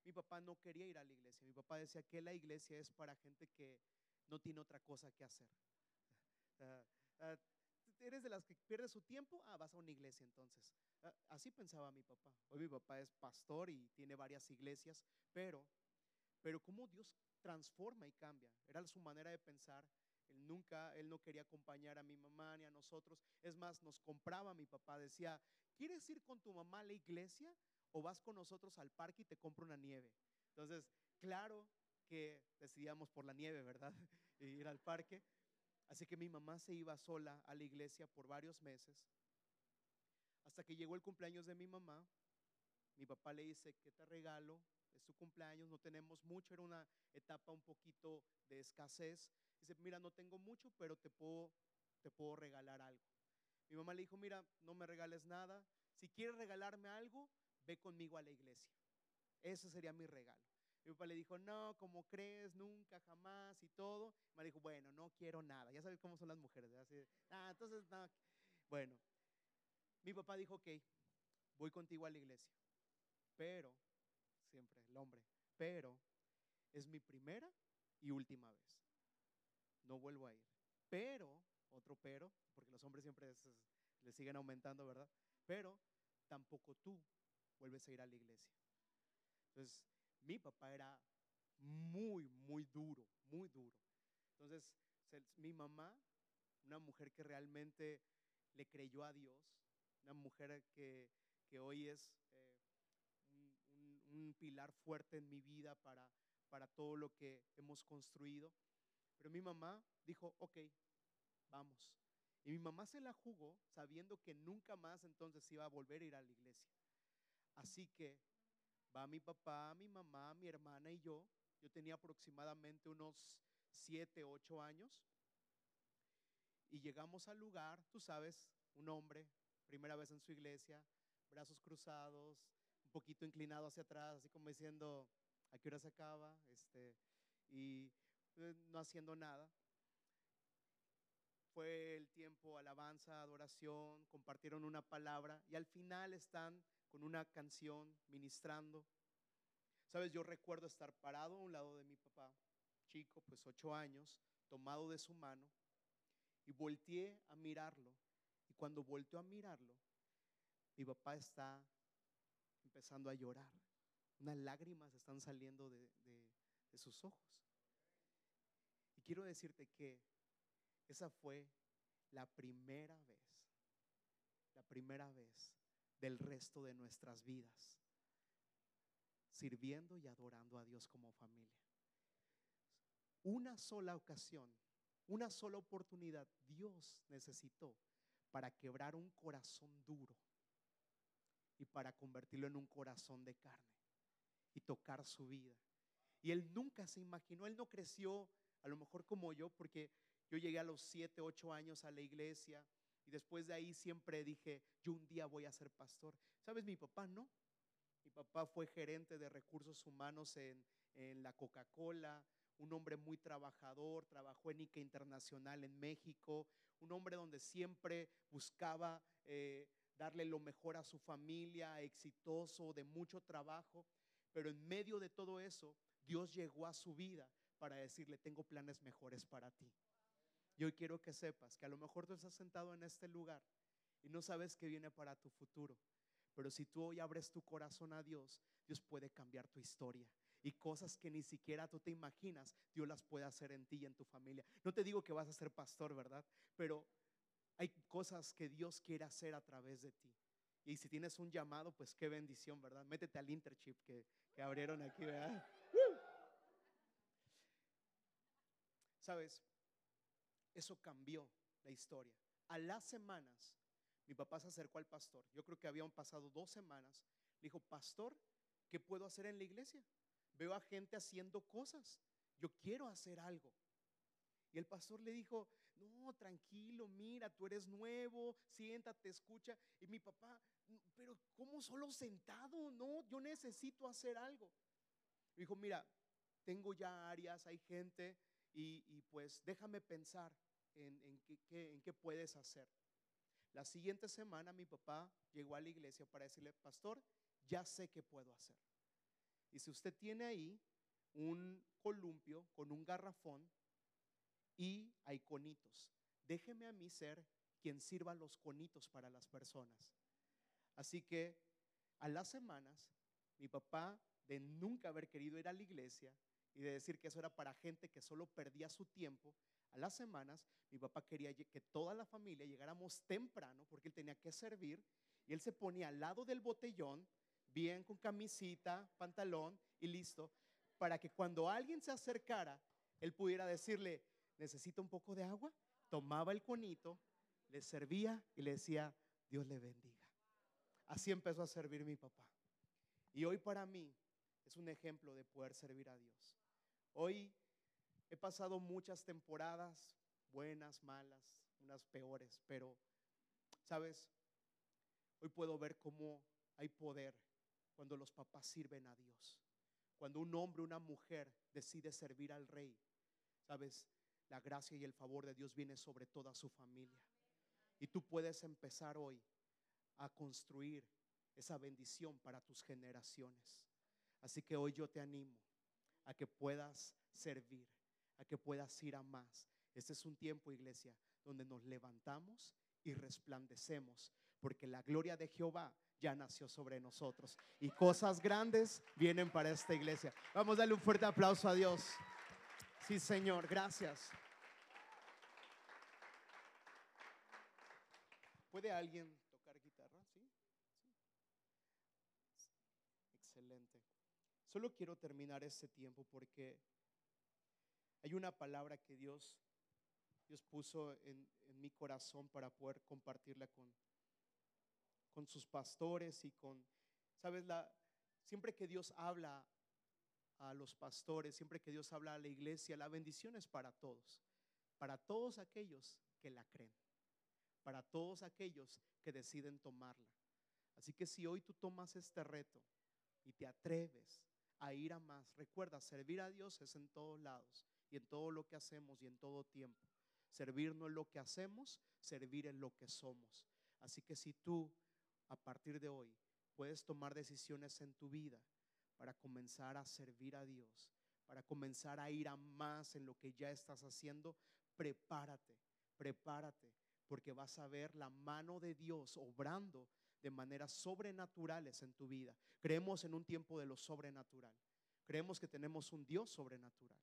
Mi papá no quería ir a la iglesia. Mi papá decía que la iglesia es para gente que no tiene otra cosa que hacer. Ah, ah, ¿Eres de las que pierde su tiempo? Ah, vas a una iglesia entonces. Ah, así pensaba mi papá. Hoy mi papá es pastor y tiene varias iglesias, pero, pero cómo Dios transforma y cambia. Era su manera de pensar. Él nunca, él no quería acompañar a mi mamá ni a nosotros. Es más, nos compraba mi papá. Decía, ¿quieres ir con tu mamá a la iglesia o vas con nosotros al parque y te compro una nieve? Entonces, claro que decidíamos por la nieve, ¿verdad? ir al parque. Así que mi mamá se iba sola a la iglesia por varios meses. Hasta que llegó el cumpleaños de mi mamá, mi papá le dice, ¿qué te regalo? Es tu cumpleaños, no tenemos mucho, era una etapa un poquito de escasez. Dice, mira, no tengo mucho, pero te puedo, te puedo regalar algo. Mi mamá le dijo, mira, no me regales nada. Si quieres regalarme algo, ve conmigo a la iglesia. Ese sería mi regalo. Mi papá le dijo, no, como crees? Nunca, jamás y todo. Me dijo, bueno, no quiero nada. Ya sabes cómo son las mujeres. Ah, entonces, no. Bueno, mi papá dijo, ok, voy contigo a la iglesia, pero, siempre el hombre, pero es mi primera y última vez. No vuelvo a ir. Pero, otro pero, porque los hombres siempre le siguen aumentando, ¿verdad? Pero tampoco tú vuelves a ir a la iglesia. Entonces, mi papá era muy, muy duro, muy duro. Entonces, mi mamá, una mujer que realmente le creyó a Dios, una mujer que, que hoy es eh, un, pilar fuerte en mi vida para, para todo lo que hemos construido. Pero mi mamá dijo, ok, vamos. Y mi mamá se la jugó sabiendo que nunca más entonces iba a volver a ir a la iglesia. Así que va mi papá, mi mamá, mi hermana y yo. Yo tenía aproximadamente unos siete, ocho años. Y llegamos al lugar, tú sabes, un hombre primera vez en su iglesia, brazos cruzados, poquito inclinado hacia atrás, así como diciendo, ¿a qué hora se acaba? Este, y eh, no haciendo nada. Fue el tiempo, alabanza, adoración, compartieron una palabra y al final están con una canción ministrando. Sabes, yo recuerdo estar parado a un lado de mi papá, chico, pues ocho años, tomado de su mano, y volteé a mirarlo. Y cuando volteó a mirarlo, mi papá está empezando a llorar. Unas lágrimas están saliendo de, sus ojos. Y quiero decirte que esa fue la primera vez, la primera vez del resto de nuestras vidas, sirviendo y adorando a Dios como familia. Una sola ocasión, una sola oportunidad Dios necesitó para quebrar un corazón duro y para convertirlo en un corazón de carne y tocar su vida. Y él nunca se imaginó, él no creció a lo mejor como yo, porque yo llegué a los 7, 8 años a la iglesia y después de ahí siempre dije, yo un día voy a ser pastor. ¿Sabes? Mi papá no. Mi papá fue gerente de recursos humanos en, en la Coca-Cola, un hombre muy trabajador, trabajó en ICA Internacional en México, un hombre donde siempre buscaba eh, darle lo mejor a su familia, exitoso, de mucho trabajo, pero en medio de todo eso, Dios llegó a su vida para decirle, tengo planes mejores para ti. Y hoy quiero que sepas que a lo mejor tú estás sentado en este lugar y no sabes qué viene para tu futuro. Pero si tú hoy abres tu corazón a Dios, Dios puede cambiar tu historia. Y cosas que ni siquiera tú te imaginas, Dios las puede hacer en ti y en tu familia. No te digo que vas a ser pastor, ¿verdad? Pero hay cosas que Dios quiere hacer a través de ti. Y si tienes un llamado, pues qué bendición, ¿verdad? Métete al internship que, que abrieron aquí, ¿verdad? Sabes, eso cambió la historia. A las semanas, mi papá se acercó al pastor. Yo creo que habían pasado dos semanas. Le dijo, pastor, ¿qué puedo hacer en la iglesia? Veo a gente haciendo cosas. Yo quiero hacer algo. Y el pastor le dijo, no, tranquilo, mira, tú eres nuevo, siéntate, escucha. Y mi papá, pero ¿cómo solo sentado? No, yo necesito hacer algo. dijo, mira, tengo ya áreas, hay gente, y, pues déjame pensar en, qué, en qué puedes hacer. La siguiente semana mi papá llegó a la iglesia para decirle, pastor, ya sé qué puedo hacer. Y si usted tiene ahí un columpio con un garrafón y hay conitos, déjeme a mí ser quien sirva los conitos para las personas. Así que a las semanas, mi papá, de nunca haber querido ir a la iglesia, y de decir que eso era para gente que solo perdía su tiempo, a las semanas mi papá quería que toda la familia llegáramos temprano porque él tenía que servir y él se ponía al lado del botellón, bien con camisita, pantalón y listo, para que cuando alguien se acercara, él pudiera decirle, necesita un poco de agua, tomaba el conito, le servía y le decía, Dios le bendiga. Así empezó a servir mi papá. Y hoy para mí es un ejemplo de poder servir a Dios. Hoy he pasado muchas temporadas, buenas, malas, unas peores, pero, ¿sabes? Hoy puedo ver cómo hay poder cuando los papás sirven a Dios. Cuando un hombre, una mujer decide servir al rey, ¿sabes? La gracia y el favor de Dios viene sobre toda su familia. Y tú puedes empezar hoy a construir esa bendición para tus generaciones. Así que hoy yo te animo a que puedas servir, a que puedas ir a más. Este es un tiempo, iglesia, donde nos levantamos y resplandecemos, porque la gloria de Jehová ya nació sobre nosotros y cosas grandes vienen para esta iglesia. Vamos a darle un fuerte aplauso a Dios. Sí, Señor, gracias. ¿Puede alguien tocar guitarra? ¿Sí? Excelente. Solo quiero terminar este tiempo porque hay una palabra que Dios, Dios puso en, mi corazón para poder compartirla con, con sus pastores y con, sabes, la, siempre que Dios habla a los pastores, siempre que Dios habla a la iglesia, la bendición es para todos, para todos aquellos que la creen, para todos aquellos que deciden tomarla. Así que si hoy tú tomas este reto y te atreves a ir a más, recuerda, servir a Dios es en todos lados y en todo lo que hacemos y en todo tiempo. Servir no es lo que hacemos, servir es lo que somos. Así que si tú a partir de hoy puedes tomar decisiones en tu vida para comenzar a servir a Dios, para comenzar a ir a más en lo que ya estás haciendo, prepárate, prepárate, porque vas a ver la mano de Dios obrando de maneras sobrenaturales en tu vida. Creemos en un tiempo de lo sobrenatural. Creemos que tenemos un Dios sobrenatural.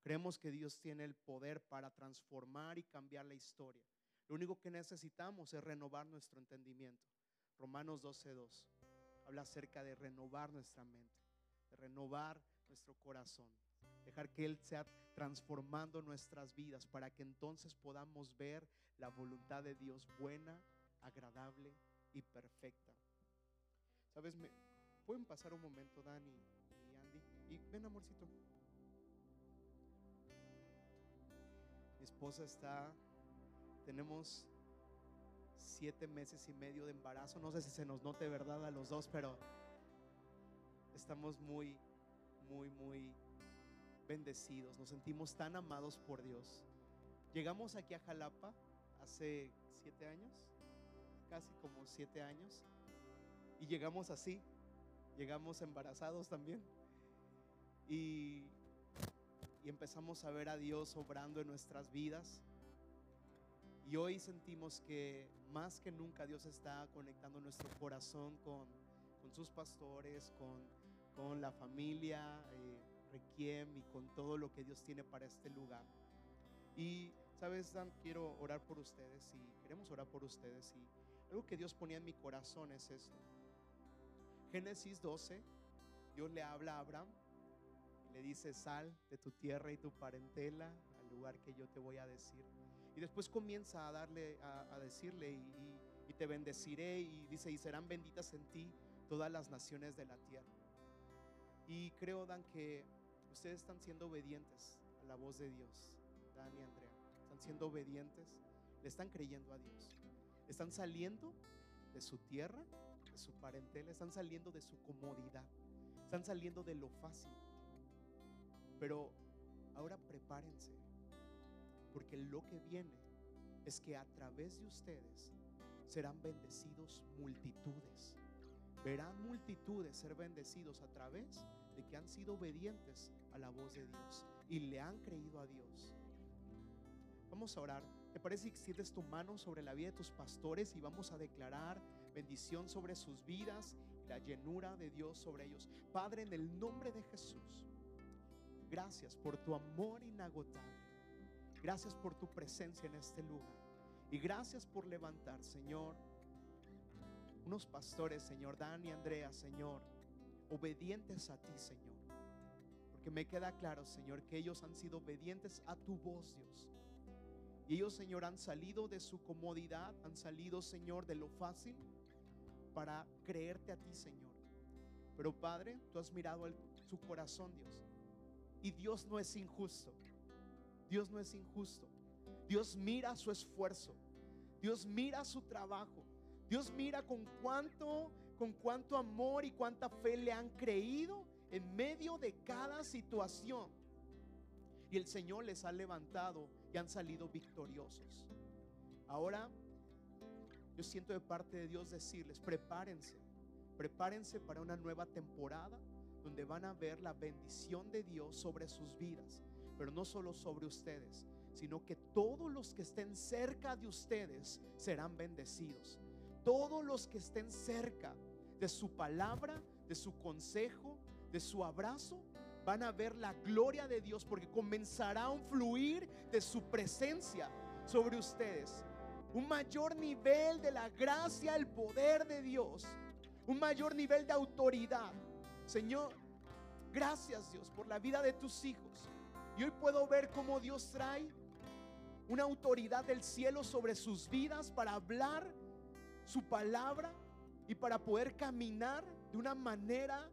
Creemos que Dios tiene el poder para transformar y cambiar la historia. Lo único que necesitamos es renovar nuestro entendimiento. Romanos 12.2 habla acerca de renovar nuestra mente, de renovar nuestro corazón, dejar que Él sea transformando nuestras vidas para que entonces podamos ver la voluntad de Dios buena, agradable y perfecta. ¿Sabes? Me, Pueden pasar un momento, Dani y Andy. Y ven, amorcito. Mi esposa está, tenemos siete meses y medio de embarazo. No sé si se nos note verdad a los dos, pero estamos muy, muy, muy bendecidos. Nos sentimos tan amados por Dios. Llegamos aquí a Jalapa hace siete años, casi como siete años, y llegamos así, llegamos embarazados también. Y, y empezamos a ver a Dios obrando en nuestras vidas. Y hoy sentimos que más que nunca Dios está conectando nuestro corazón con, con sus pastores, con, con la familia eh, Requiem y con todo lo que Dios tiene para este lugar. Y, ¿sabes, Dan? Quiero orar por ustedes y queremos orar por ustedes. Y algo que Dios ponía en mi corazón es esto. Génesis 12, Dios le habla a Abraham y le dice, sal de tu tierra y tu parentela al lugar que yo te voy a decir. Y después comienza a darle, a, decirle, y, y te bendeciré, y dice, y serán benditas en ti todas las naciones de la tierra. Y creo, Dan, que ustedes están siendo obedientes a la voz de Dios, Dan y Andrea. Están siendo obedientes, le están creyendo a Dios. Están saliendo de su tierra, de su parentela, están saliendo de su comodidad, están saliendo de lo fácil. Pero ahora prepárense, porque lo que viene es que a través de ustedes serán bendecidos multitudes. Verán multitudes ser bendecidos a través de que han sido obedientes a la voz de Dios y le han creído a Dios. Vamos a orar. ¿Te parece que extiendes tu mano sobre la vida de tus pastores y vamos a declarar bendición sobre sus vidas y la llenura de Dios sobre ellos? Padre, en el nombre de Jesús, gracias por tu amor inagotable. Gracias por tu presencia en este lugar. Y gracias por levantar, Señor, unos pastores, Señor, Dan y Andrea, Señor, obedientes a ti, Señor. Porque me queda claro, Señor, que ellos han sido obedientes a tu voz, Dios. Y ellos, Señor, han salido de su comodidad, han salido, Señor, de lo fácil para creerte a ti, Señor. Pero Padre, tú has mirado su corazón, Dios. Y Dios no es injusto. Dios no es injusto. Dios mira su esfuerzo. Dios mira su trabajo. Dios mira con cuánto, con cuánto amor y cuánta fe le han creído en medio de cada situación. Y el Señor les ha levantado y han salido victoriosos. Ahora, yo siento de parte de Dios decirles, prepárense, prepárense para una nueva temporada donde van a ver la bendición de Dios sobre sus vidas, pero no solo sobre ustedes, sino que todos los que estén cerca de ustedes serán bendecidos. Todos los que estén cerca de su palabra, de su consejo, de su abrazo, van a ver la gloria de Dios porque comenzará un fluir de su presencia sobre ustedes. Un mayor nivel de la gracia, el poder de Dios. Un mayor nivel de autoridad. Señor, gracias Dios por la vida de tus hijos. Y hoy puedo ver cómo Dios trae una autoridad del cielo sobre sus vidas para hablar su palabra y para poder caminar de una manera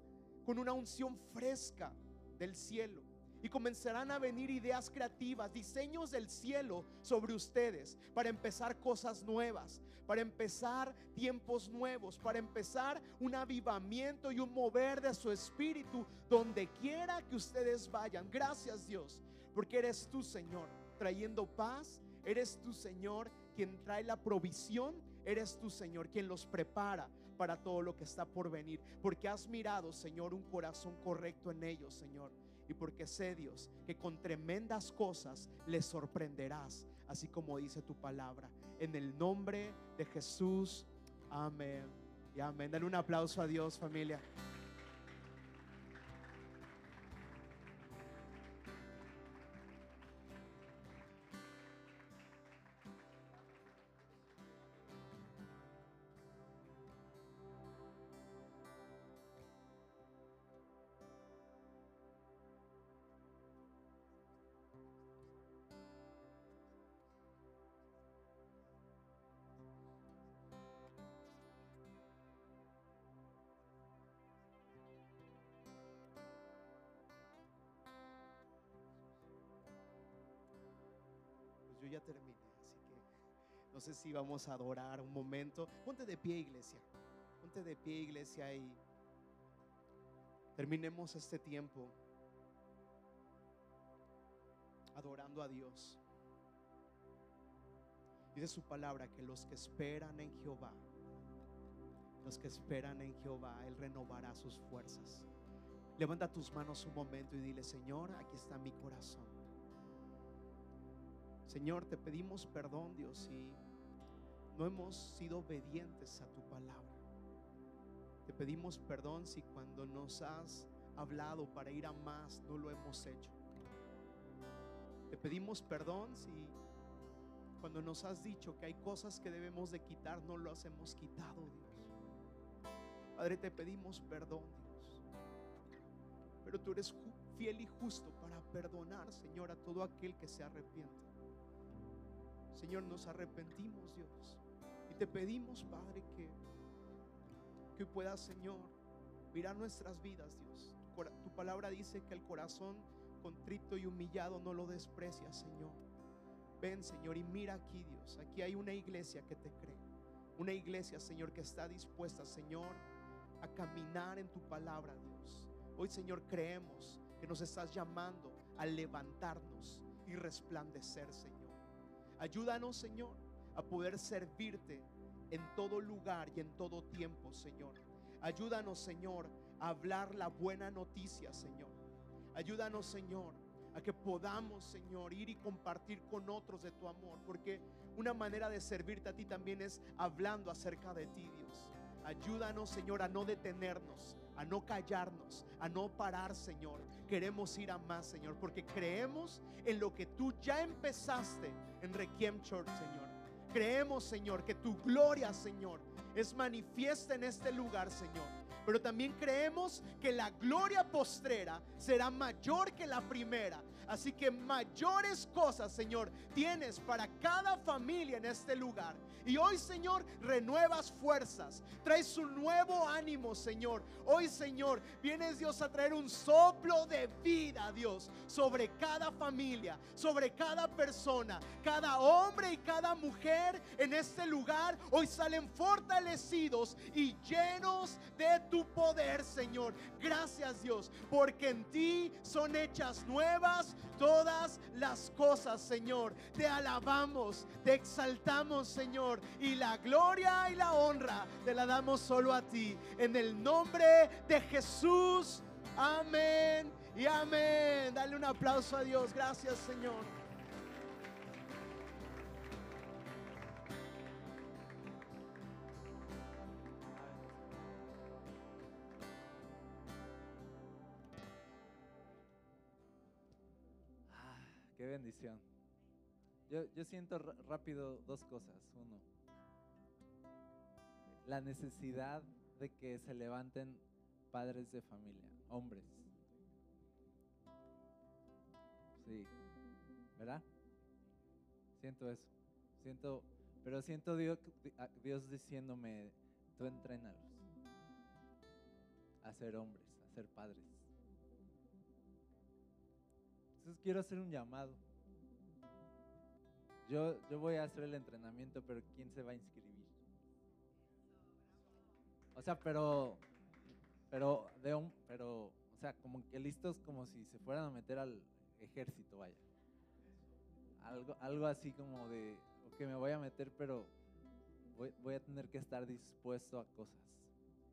con una unción fresca del cielo. Y comenzarán a venir ideas creativas, diseños del cielo sobre ustedes para empezar cosas nuevas, para empezar tiempos nuevos, para empezar un avivamiento y un mover de su espíritu donde quiera que ustedes vayan. Gracias Dios, porque eres tú Señor, trayendo paz, eres tú Señor quien trae la provisión, eres tú Señor quien los prepara para todo lo que está por venir, porque has mirado Señor un corazón correcto en ellos Señor y porque sé, Dios, que con tremendas cosas les sorprenderás, así como dice tu palabra. En el nombre de Jesús, amén. Y amén. Dale un aplauso a Dios, familia. Ya terminé, así que no sé si vamos a adorar un momento. Ponte de pie, iglesia. Ponte de pie, iglesia, y terminemos este tiempo adorando a Dios. De su palabra que los que esperan en Jehová, los que esperan en Jehová, Él renovará sus fuerzas. Levanta tus manos un momento y dile, Señor, aquí está mi corazón. Señor, te pedimos perdón, Dios, si no hemos sido obedientes a tu palabra. Te pedimos perdón si cuando nos has hablado para ir a más no lo hemos hecho. Te pedimos perdón si cuando nos has dicho que hay cosas que debemos de quitar no lo hemos quitado, Dios. Padre, te pedimos perdón, Dios. Pero tú eres fiel y justo para perdonar, Señor, a todo aquel que se arrepiente. Señor, nos arrepentimos, Dios. Y te pedimos, Padre, que, que puedas, Señor, mirar nuestras vidas, Dios. Tu palabra dice que el corazón contrito y humillado no lo desprecia, Señor. Ven, Señor, y mira aquí, Dios. Aquí hay una iglesia que te cree. Una iglesia, Señor, que está dispuesta, Señor, a caminar en tu palabra, Dios. Hoy, Señor, creemos que nos estás llamando a levantarnos y resplandecer, Señor. Ayúdanos, Señor, a poder servirte en todo lugar y en todo tiempo, Señor. Ayúdanos, Señor, a hablar la buena noticia, Señor. Ayúdanos, Señor, a que podamos, Señor, ir y compartir con otros de tu amor, porque una manera de servirte a ti también es hablando acerca de ti, Dios. Ayúdanos, Señor, a no detenernos, a no callarnos, a no parar, Señor. Queremos ir a más, Señor, porque creemos en lo que tú ya empezaste en Requiem Church, Señor. Creemos, Señor, que tu gloria, Señor, es manifiesta en este lugar, Señor. Pero también creemos que la gloria postrera será mayor que la primera. Así que mayores cosas, Señor, tienes para cada familia en este lugar. Y hoy, Señor, renuevas fuerzas. Traes un nuevo ánimo, Señor. Hoy, Señor, vienes Dios a traer un soplo de vida, Dios, sobre cada familia, sobre cada persona, cada hombre y cada mujer en este lugar. Hoy salen fortalecidos y llenos de tu poder, Señor. Gracias, Dios, porque en ti son hechas nuevas todas las cosas, Señor. Te alabamos, te exaltamos, Señor. Y la gloria y la honra te la damos solo a ti. En el nombre de Jesús. Amén y amén. Dale un aplauso a Dios. Gracias, Señor. Qué bendición. Yo, yo siento rápido dos cosas. Uno, la necesidad de que se levanten padres de familia, hombres. Sí, ¿verdad? Siento eso. Siento, pero siento Dios, Dios diciéndome, tú entrénalos a ser hombres, a ser padres. Entonces quiero hacer un llamado. Yo, yo voy a hacer el entrenamiento, pero ¿quién se va a inscribir? O sea, pero, pero, de un, pero, o sea, como que listos como si se fueran a meter al ejército, vaya. Algo, algo así como de, ok, me voy a meter, pero voy, voy a tener que estar dispuesto a cosas.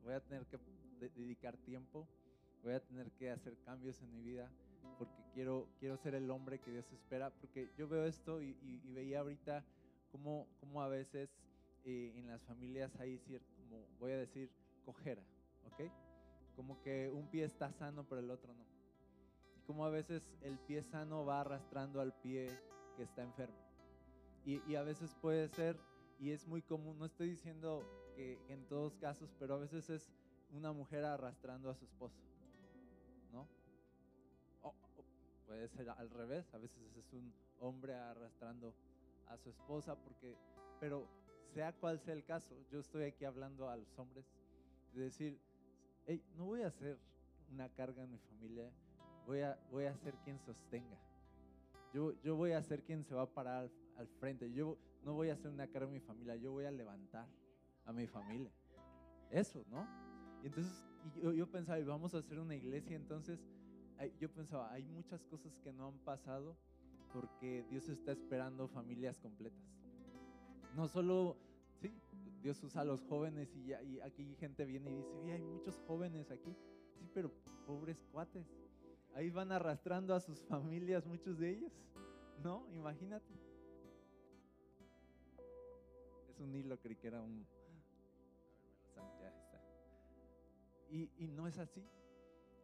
Voy a tener que dedicar tiempo, voy a tener que hacer cambios en mi vida porque quiero, quiero ser el hombre que Dios espera, porque yo veo esto y, veía ahorita cómo, cómo a veces eh, en las familias hay cierto, como voy a decir, cojera, ¿ok? Como que un pie está sano pero el otro no. Y como a veces el pie sano va arrastrando al pie que está enfermo. Y, y a veces puede ser, y es muy común, no estoy diciendo que en todos casos, pero a veces es una mujer arrastrando a su esposo, puede ser al revés, a veces es un hombre arrastrando a su esposa, porque, pero sea cual sea el caso, yo estoy aquí hablando a los hombres de decir, hey, no voy a ser una carga en mi familia, voy a, voy a ser quien sostenga. Yo, yo voy a ser quien se va a parar al, frente. Yo no voy a ser una carga en mi familia, yo voy a levantar a mi familia. Eso, ¿no? Y entonces yo, yo pensaba, vamos a hacer una iglesia, entonces yo pensaba, hay muchas cosas que no han pasado porque Dios está esperando familias completas. No solo, sí, Dios usa a los jóvenes y, y aquí gente viene y dice, hay muchos jóvenes aquí. Sí, pero pobres cuates. Ahí van arrastrando a sus familias, muchos de ellos. ¿No? Imagínate. Es un hilo, creí que era un... Ya está. Y, y no es así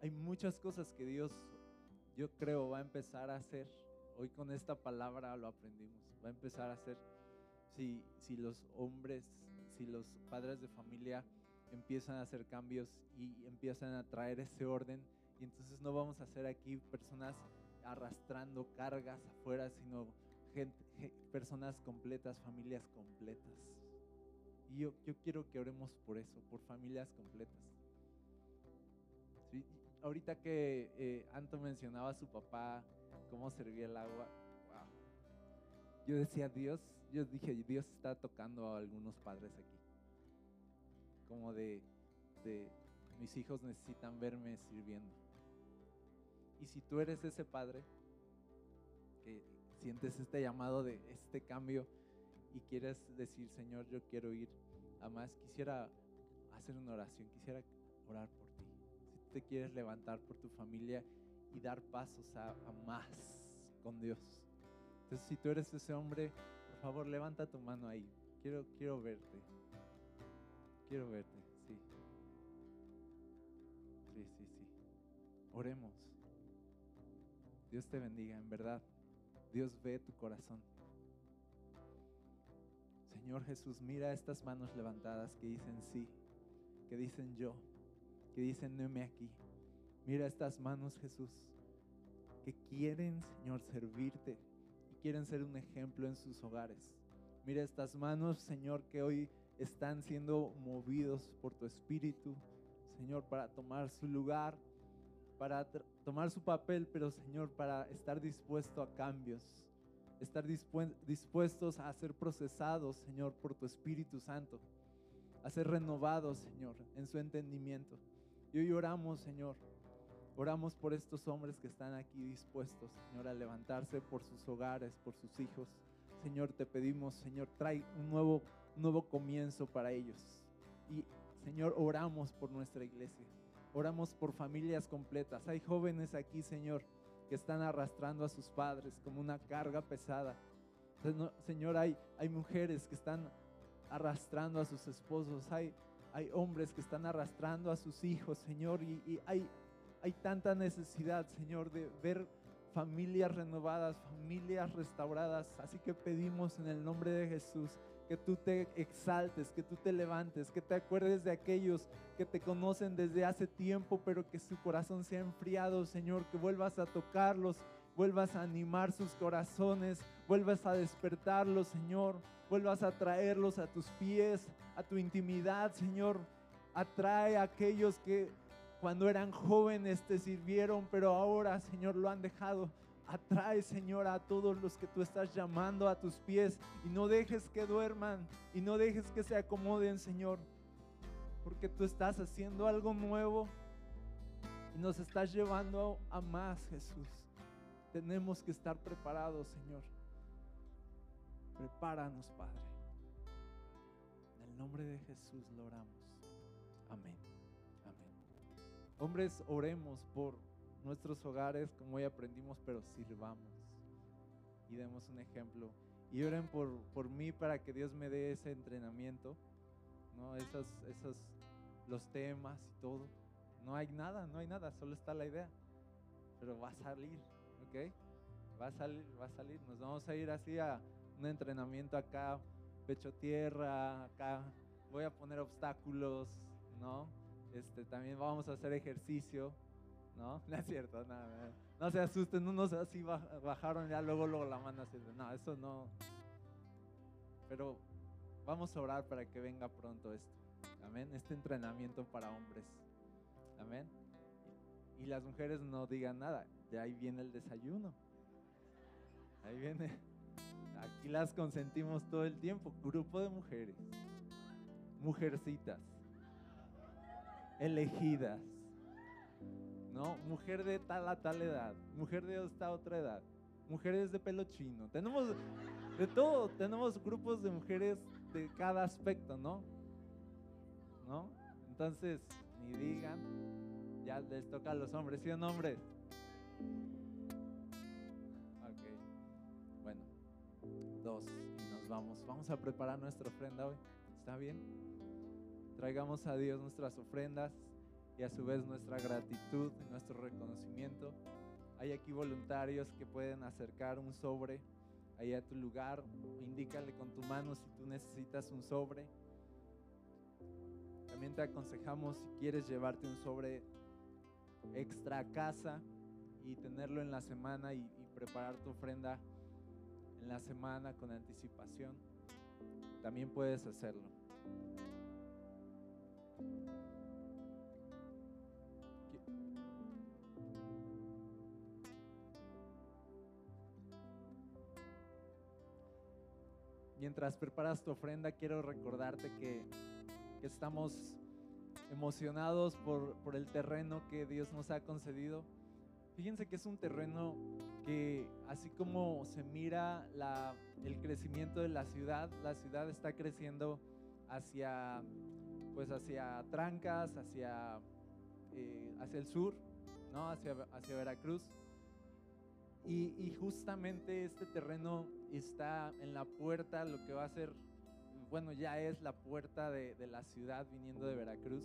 hay muchas cosas que Dios, yo creo, va a empezar a hacer. Hoy con esta palabra lo aprendimos. Va a empezar a hacer si, si los hombres, si los padres de familia empiezan a hacer cambios y empiezan a traer ese orden. Y entonces no vamos a ser aquí personas arrastrando cargas afuera, sino personas completas, familias completas. Y yo, yo quiero que oremos por eso, por familias completas. Ahorita que eh, Anto mencionaba a su papá, cómo servía el agua, wow. Yo decía, Dios, yo dije, Dios está tocando a algunos padres aquí. Como de, de mis hijos necesitan verme sirviendo. Y si tú eres ese padre que sientes este llamado de este cambio y quieres decir, Señor, yo quiero ir a más, quisiera hacer una oración, quisiera orar por te quieres levantar por tu familia y dar pasos a, más con Dios. Entonces, si tú eres ese hombre, por favor, levanta tu mano ahí. Quiero, quiero verte. Quiero verte, sí. Sí, sí, sí. Oremos. Dios te bendiga, en verdad. Dios ve tu corazón. Señor Jesús, mira estas manos levantadas que dicen sí, que dicen yo que dicen, me aquí. Mira estas manos, Jesús, que quieren, Señor, servirte y quieren ser un ejemplo en sus hogares. Mira estas manos, Señor, que hoy están siendo movidos por tu espíritu, Señor, para tomar su lugar, para tomar su papel, pero Señor, para estar dispuesto a cambios, estar dispuestos a ser procesados, Señor, por tu Espíritu Santo, a ser renovados, Señor, en su entendimiento. Y hoy oramos, Señor. Oramos por estos hombres que están aquí dispuestos, Señor, a levantarse por sus hogares, por sus hijos. Señor, te pedimos, Señor, trae un nuevo, nuevo comienzo para ellos. Y, Señor, oramos por nuestra iglesia. Oramos por familias completas. Hay jóvenes aquí, Señor, que están arrastrando a sus padres como una carga pesada. Señor, hay, hay mujeres que están arrastrando a sus esposos. Hay hay hombres que están arrastrando a sus hijos, Señor, y, hay, hay tanta necesidad, Señor, de ver familias renovadas, familias restauradas. Así que pedimos en el nombre de Jesús que tú te exaltes, que tú te levantes, que te acuerdes de aquellos que te conocen desde hace tiempo, pero que su corazón se ha enfriado, Señor, que vuelvas a tocarlos, vuelvas a animar sus corazones, vuelvas a despertarlos, Señor, vuelvas a traerlos a tus pies, a tu intimidad, Señor. Atrae a aquellos que cuando eran jóvenes te sirvieron, pero ahora, Señor, lo han dejado Atrae, Señor, a todos los que tú estás llamando a tus pies y no dejes que duerman y no dejes que se acomoden, Señor, porque tú estás haciendo algo nuevo y nos estás llevando a más, Jesús. Tenemos que estar preparados, Señor. Prepáranos, Padre. En el nombre de Jesús lo oramos. Amén. Amén. Hombres, oremos por nuestros hogares como hoy aprendimos, pero sirvamos y demos un ejemplo. Y oren por, por mí para que Dios me dé ese entrenamiento, ¿no? Esos, esos, los temas y todo. No hay nada, no hay nada, solo está la idea. Pero va a salir, ¿ok? Va a salir, va a salir. Nos vamos a ir así a un entrenamiento acá, pecho tierra, acá. Voy a poner obstáculos, ¿no? Este, también vamos a hacer ejercicio, ¿no? No es cierto, nada. No, se asusten, unos así bajaron ya luego, luego la mano así. No, eso no. Pero vamos a orar para que venga pronto esto. Amén. Este entrenamiento para hombres. Amén. Y las mujeres no digan nada. De ahí viene el desayuno. Ahí viene. Aquí las consentimos todo el tiempo. Grupo de mujeres. Mujercitas. Elegidas. ¿No? Mujer de tal a tal edad. Mujer de esta otra edad. Mujeres de pelo chino. Tenemos de todo. Tenemos grupos de mujeres de cada aspecto, ¿no? ¿No? Entonces, ni digan, ya les toca a los hombres, ¿sí o no hombres? Y nos vamos. Vamos a preparar nuestra ofrenda hoy, ¿está bien? Traigamos a Dios nuestras ofrendas y a su vez nuestra gratitud y nuestro reconocimiento. Hay aquí voluntarios que pueden acercar un sobre ahí a tu lugar. Indícale con tu mano si tú necesitas un sobre también te aconsejamos si quieres llevarte un sobre extra a casa y tenerlo en la semana y, preparar tu ofrenda en la semana con anticipación, también puedes hacerlo. Mientras preparas tu ofrenda, quiero recordarte que estamos emocionados por, por el terreno que Dios nos ha concedido. Fíjense que es un terreno que así como se mira el crecimiento de la ciudad, la ciudad está creciendo hacia, pues hacia Trancas, hacia, eh, hacia el sur, ¿no? hacia, hacia Veracruz. Y, y, justamente este terreno está en la puerta, lo que va a ser bueno, ya es la puerta de, la ciudad viniendo de Veracruz,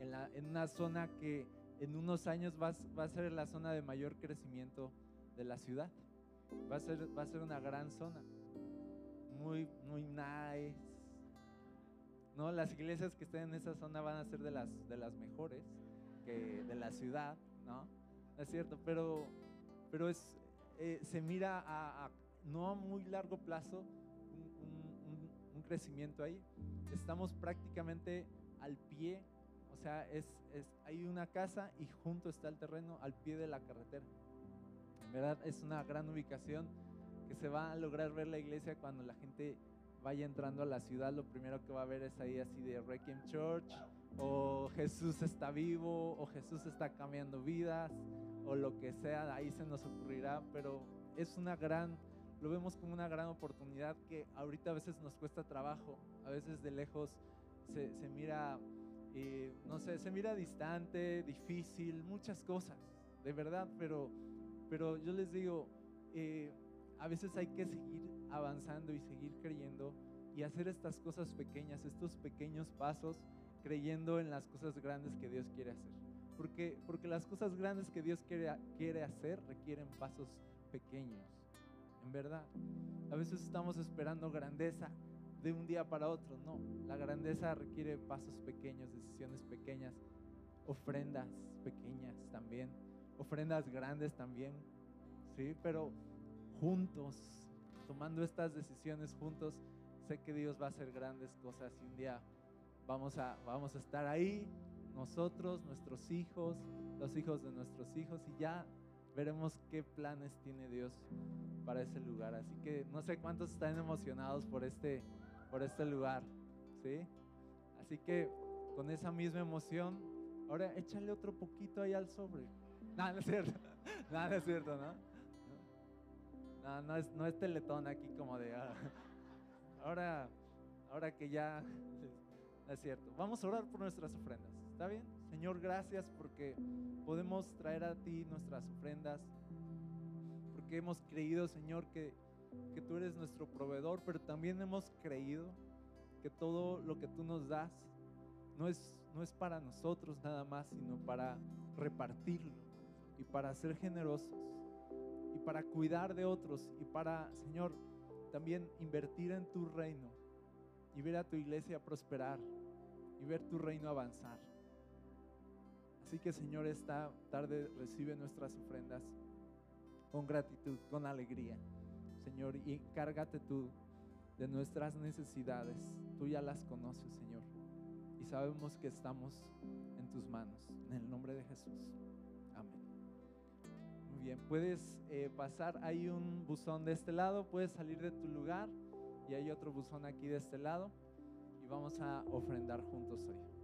en, la, en, una zona que en unos años va, va, a ser la zona de mayor crecimiento de la ciudad. Va a ser, va a ser una gran zona, muy, muy nice. ¿no? Las iglesias que estén en esa zona van a ser de las, de las mejores que de la ciudad, ¿no? Es cierto, pero, pero es, eh, se mira a, a no a muy largo plazo crecimiento ahí. Estamos prácticamente al pie, o sea, es, es, hay una casa y junto está el terreno al pie de la carretera. Verdad es una gran ubicación que se va a lograr ver la iglesia cuando la gente vaya entrando a la ciudad. Lo primero que va a ver es ahí así de Requiem Church, o Jesús está vivo, o Jesús está cambiando vidas, o lo que sea, ahí se nos ocurrirá, pero es una gran lo vemos como una gran oportunidad que ahorita a veces nos cuesta trabajo, a veces de lejos se, se mira, eh, no sé, se mira distante, difícil, muchas cosas, de verdad, pero, pero yo les digo, eh, a veces hay que seguir avanzando y seguir creyendo y hacer estas cosas pequeñas, estos pequeños pasos, creyendo en las cosas grandes que Dios quiere hacer. Porque, porque las cosas grandes que Dios quiere, quiere hacer requieren pasos pequeños en verdad. A veces estamos esperando grandeza de un día para otro, no. La grandeza requiere pasos pequeños, decisiones pequeñas, ofrendas pequeñas también, ofrendas grandes también, ¿sí? Pero juntos, tomando estas decisiones juntos, sé que Dios va a hacer grandes cosas y un día vamos a, vamos a estar ahí, nosotros, nuestros hijos, los hijos de nuestros hijos y ya veremos qué planes tiene Dios para ese lugar. Así que no sé cuántos están emocionados por este, por este lugar, ¿sí? Así que con esa misma emoción, ahora échale otro poquito ahí al sobre. No, no es cierto. No, no es cierto, ¿no? No, no es, no es teletón aquí como de... ah, ahora, ahora que ya... No es cierto. Vamos a orar por nuestras ofrendas. ¿Está bien? Señor, gracias porque podemos traer a ti nuestras ofrendas. Porque hemos creído, Señor, que, que tú eres nuestro proveedor, pero también hemos creído que todo lo que tú nos das no es, no es para nosotros nada más, sino para repartirlo y para ser generosos y para cuidar de otros y para, Señor, también invertir en tu reino y ver a tu iglesia prosperar y ver tu reino avanzar. Así que, Señor, esta tarde recibe nuestras ofrendas con gratitud, con alegría. Señor, y encárgate tú de nuestras necesidades. Tú ya las conoces, Señor. Y sabemos que estamos en tus manos. En el nombre de Jesús. Amén. Bien, puedes eh, pasar. Hay un buzón de este lado. Puedes salir de tu lugar. Y hay otro buzón aquí de este lado. Y vamos a ofrendar juntos hoy.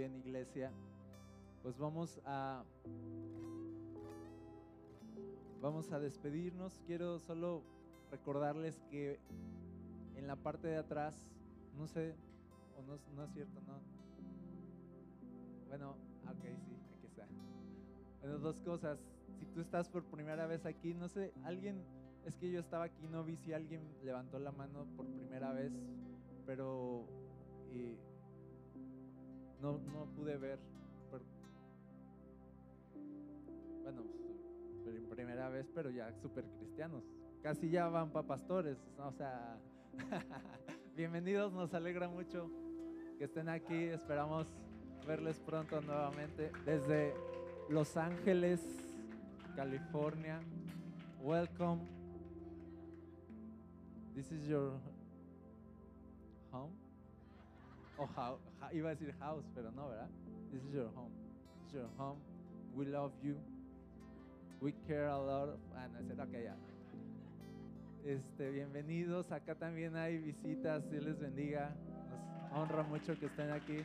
Bien, iglesia. Pues vamos a vamos a despedirnos. Quiero solo recordarles que en la parte de atrás, no sé, o no, no es cierto, no. Bueno, ok, sí, aquí está. Bueno, dos cosas. Si tú estás por primera vez aquí, no sé, alguien, es que yo estaba aquí, no vi si alguien levantó la mano por primera vez, pero eh, no, no pude ver. bueno, pues, primera vez, pero ya súper cristianos. Casi ya van para pastores. O sea, bienvenidos, nos alegra mucho que estén aquí. Esperamos verles pronto nuevamente desde Los Ángeles, California. Welcome. This is your home. O how, iba a decir house, pero no, ¿verdad? This is your home. This is your home. We love you. We care a lot. Ah, no, ese- ok, ya. Este, bienvenidos. Acá también hay visitas. Dios les bendiga. Nos honra mucho que estén aquí.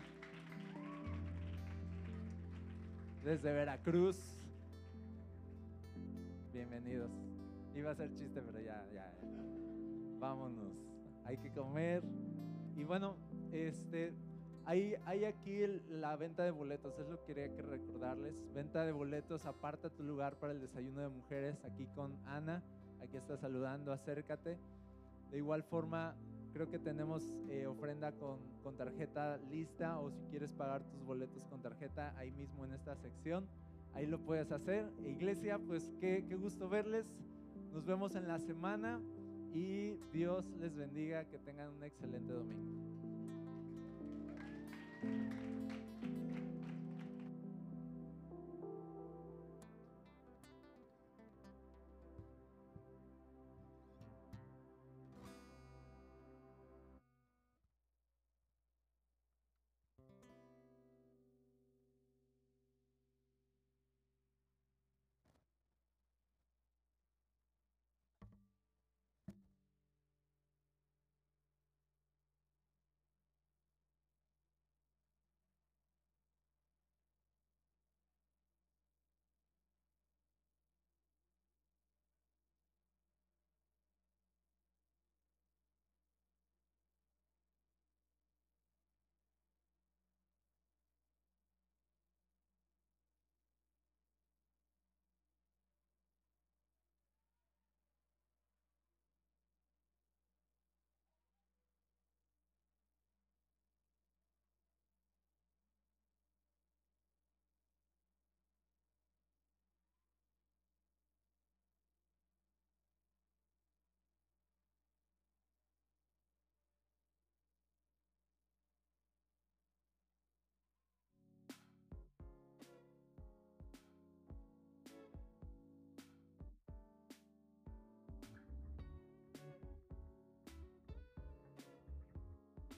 Desde Veracruz. Bienvenidos. Iba a ser chiste, pero ya, ya. Vámonos. Hay que comer. Y bueno, este, hay, aquí la venta de boletos, es lo que quería que recordarles. Venta de boletos, aparta tu lugar para el desayuno de mujeres aquí con Ana. Aquí está saludando, acércate. De igual forma, creo que tenemos eh, ofrenda con, tarjeta lista o si quieres pagar tus boletos con tarjeta ahí mismo en esta sección, ahí lo puedes hacer. Iglesia, pues qué, qué gusto verles. Nos vemos en la semana y Dios les bendiga, que tengan un excelente domingo. Amen.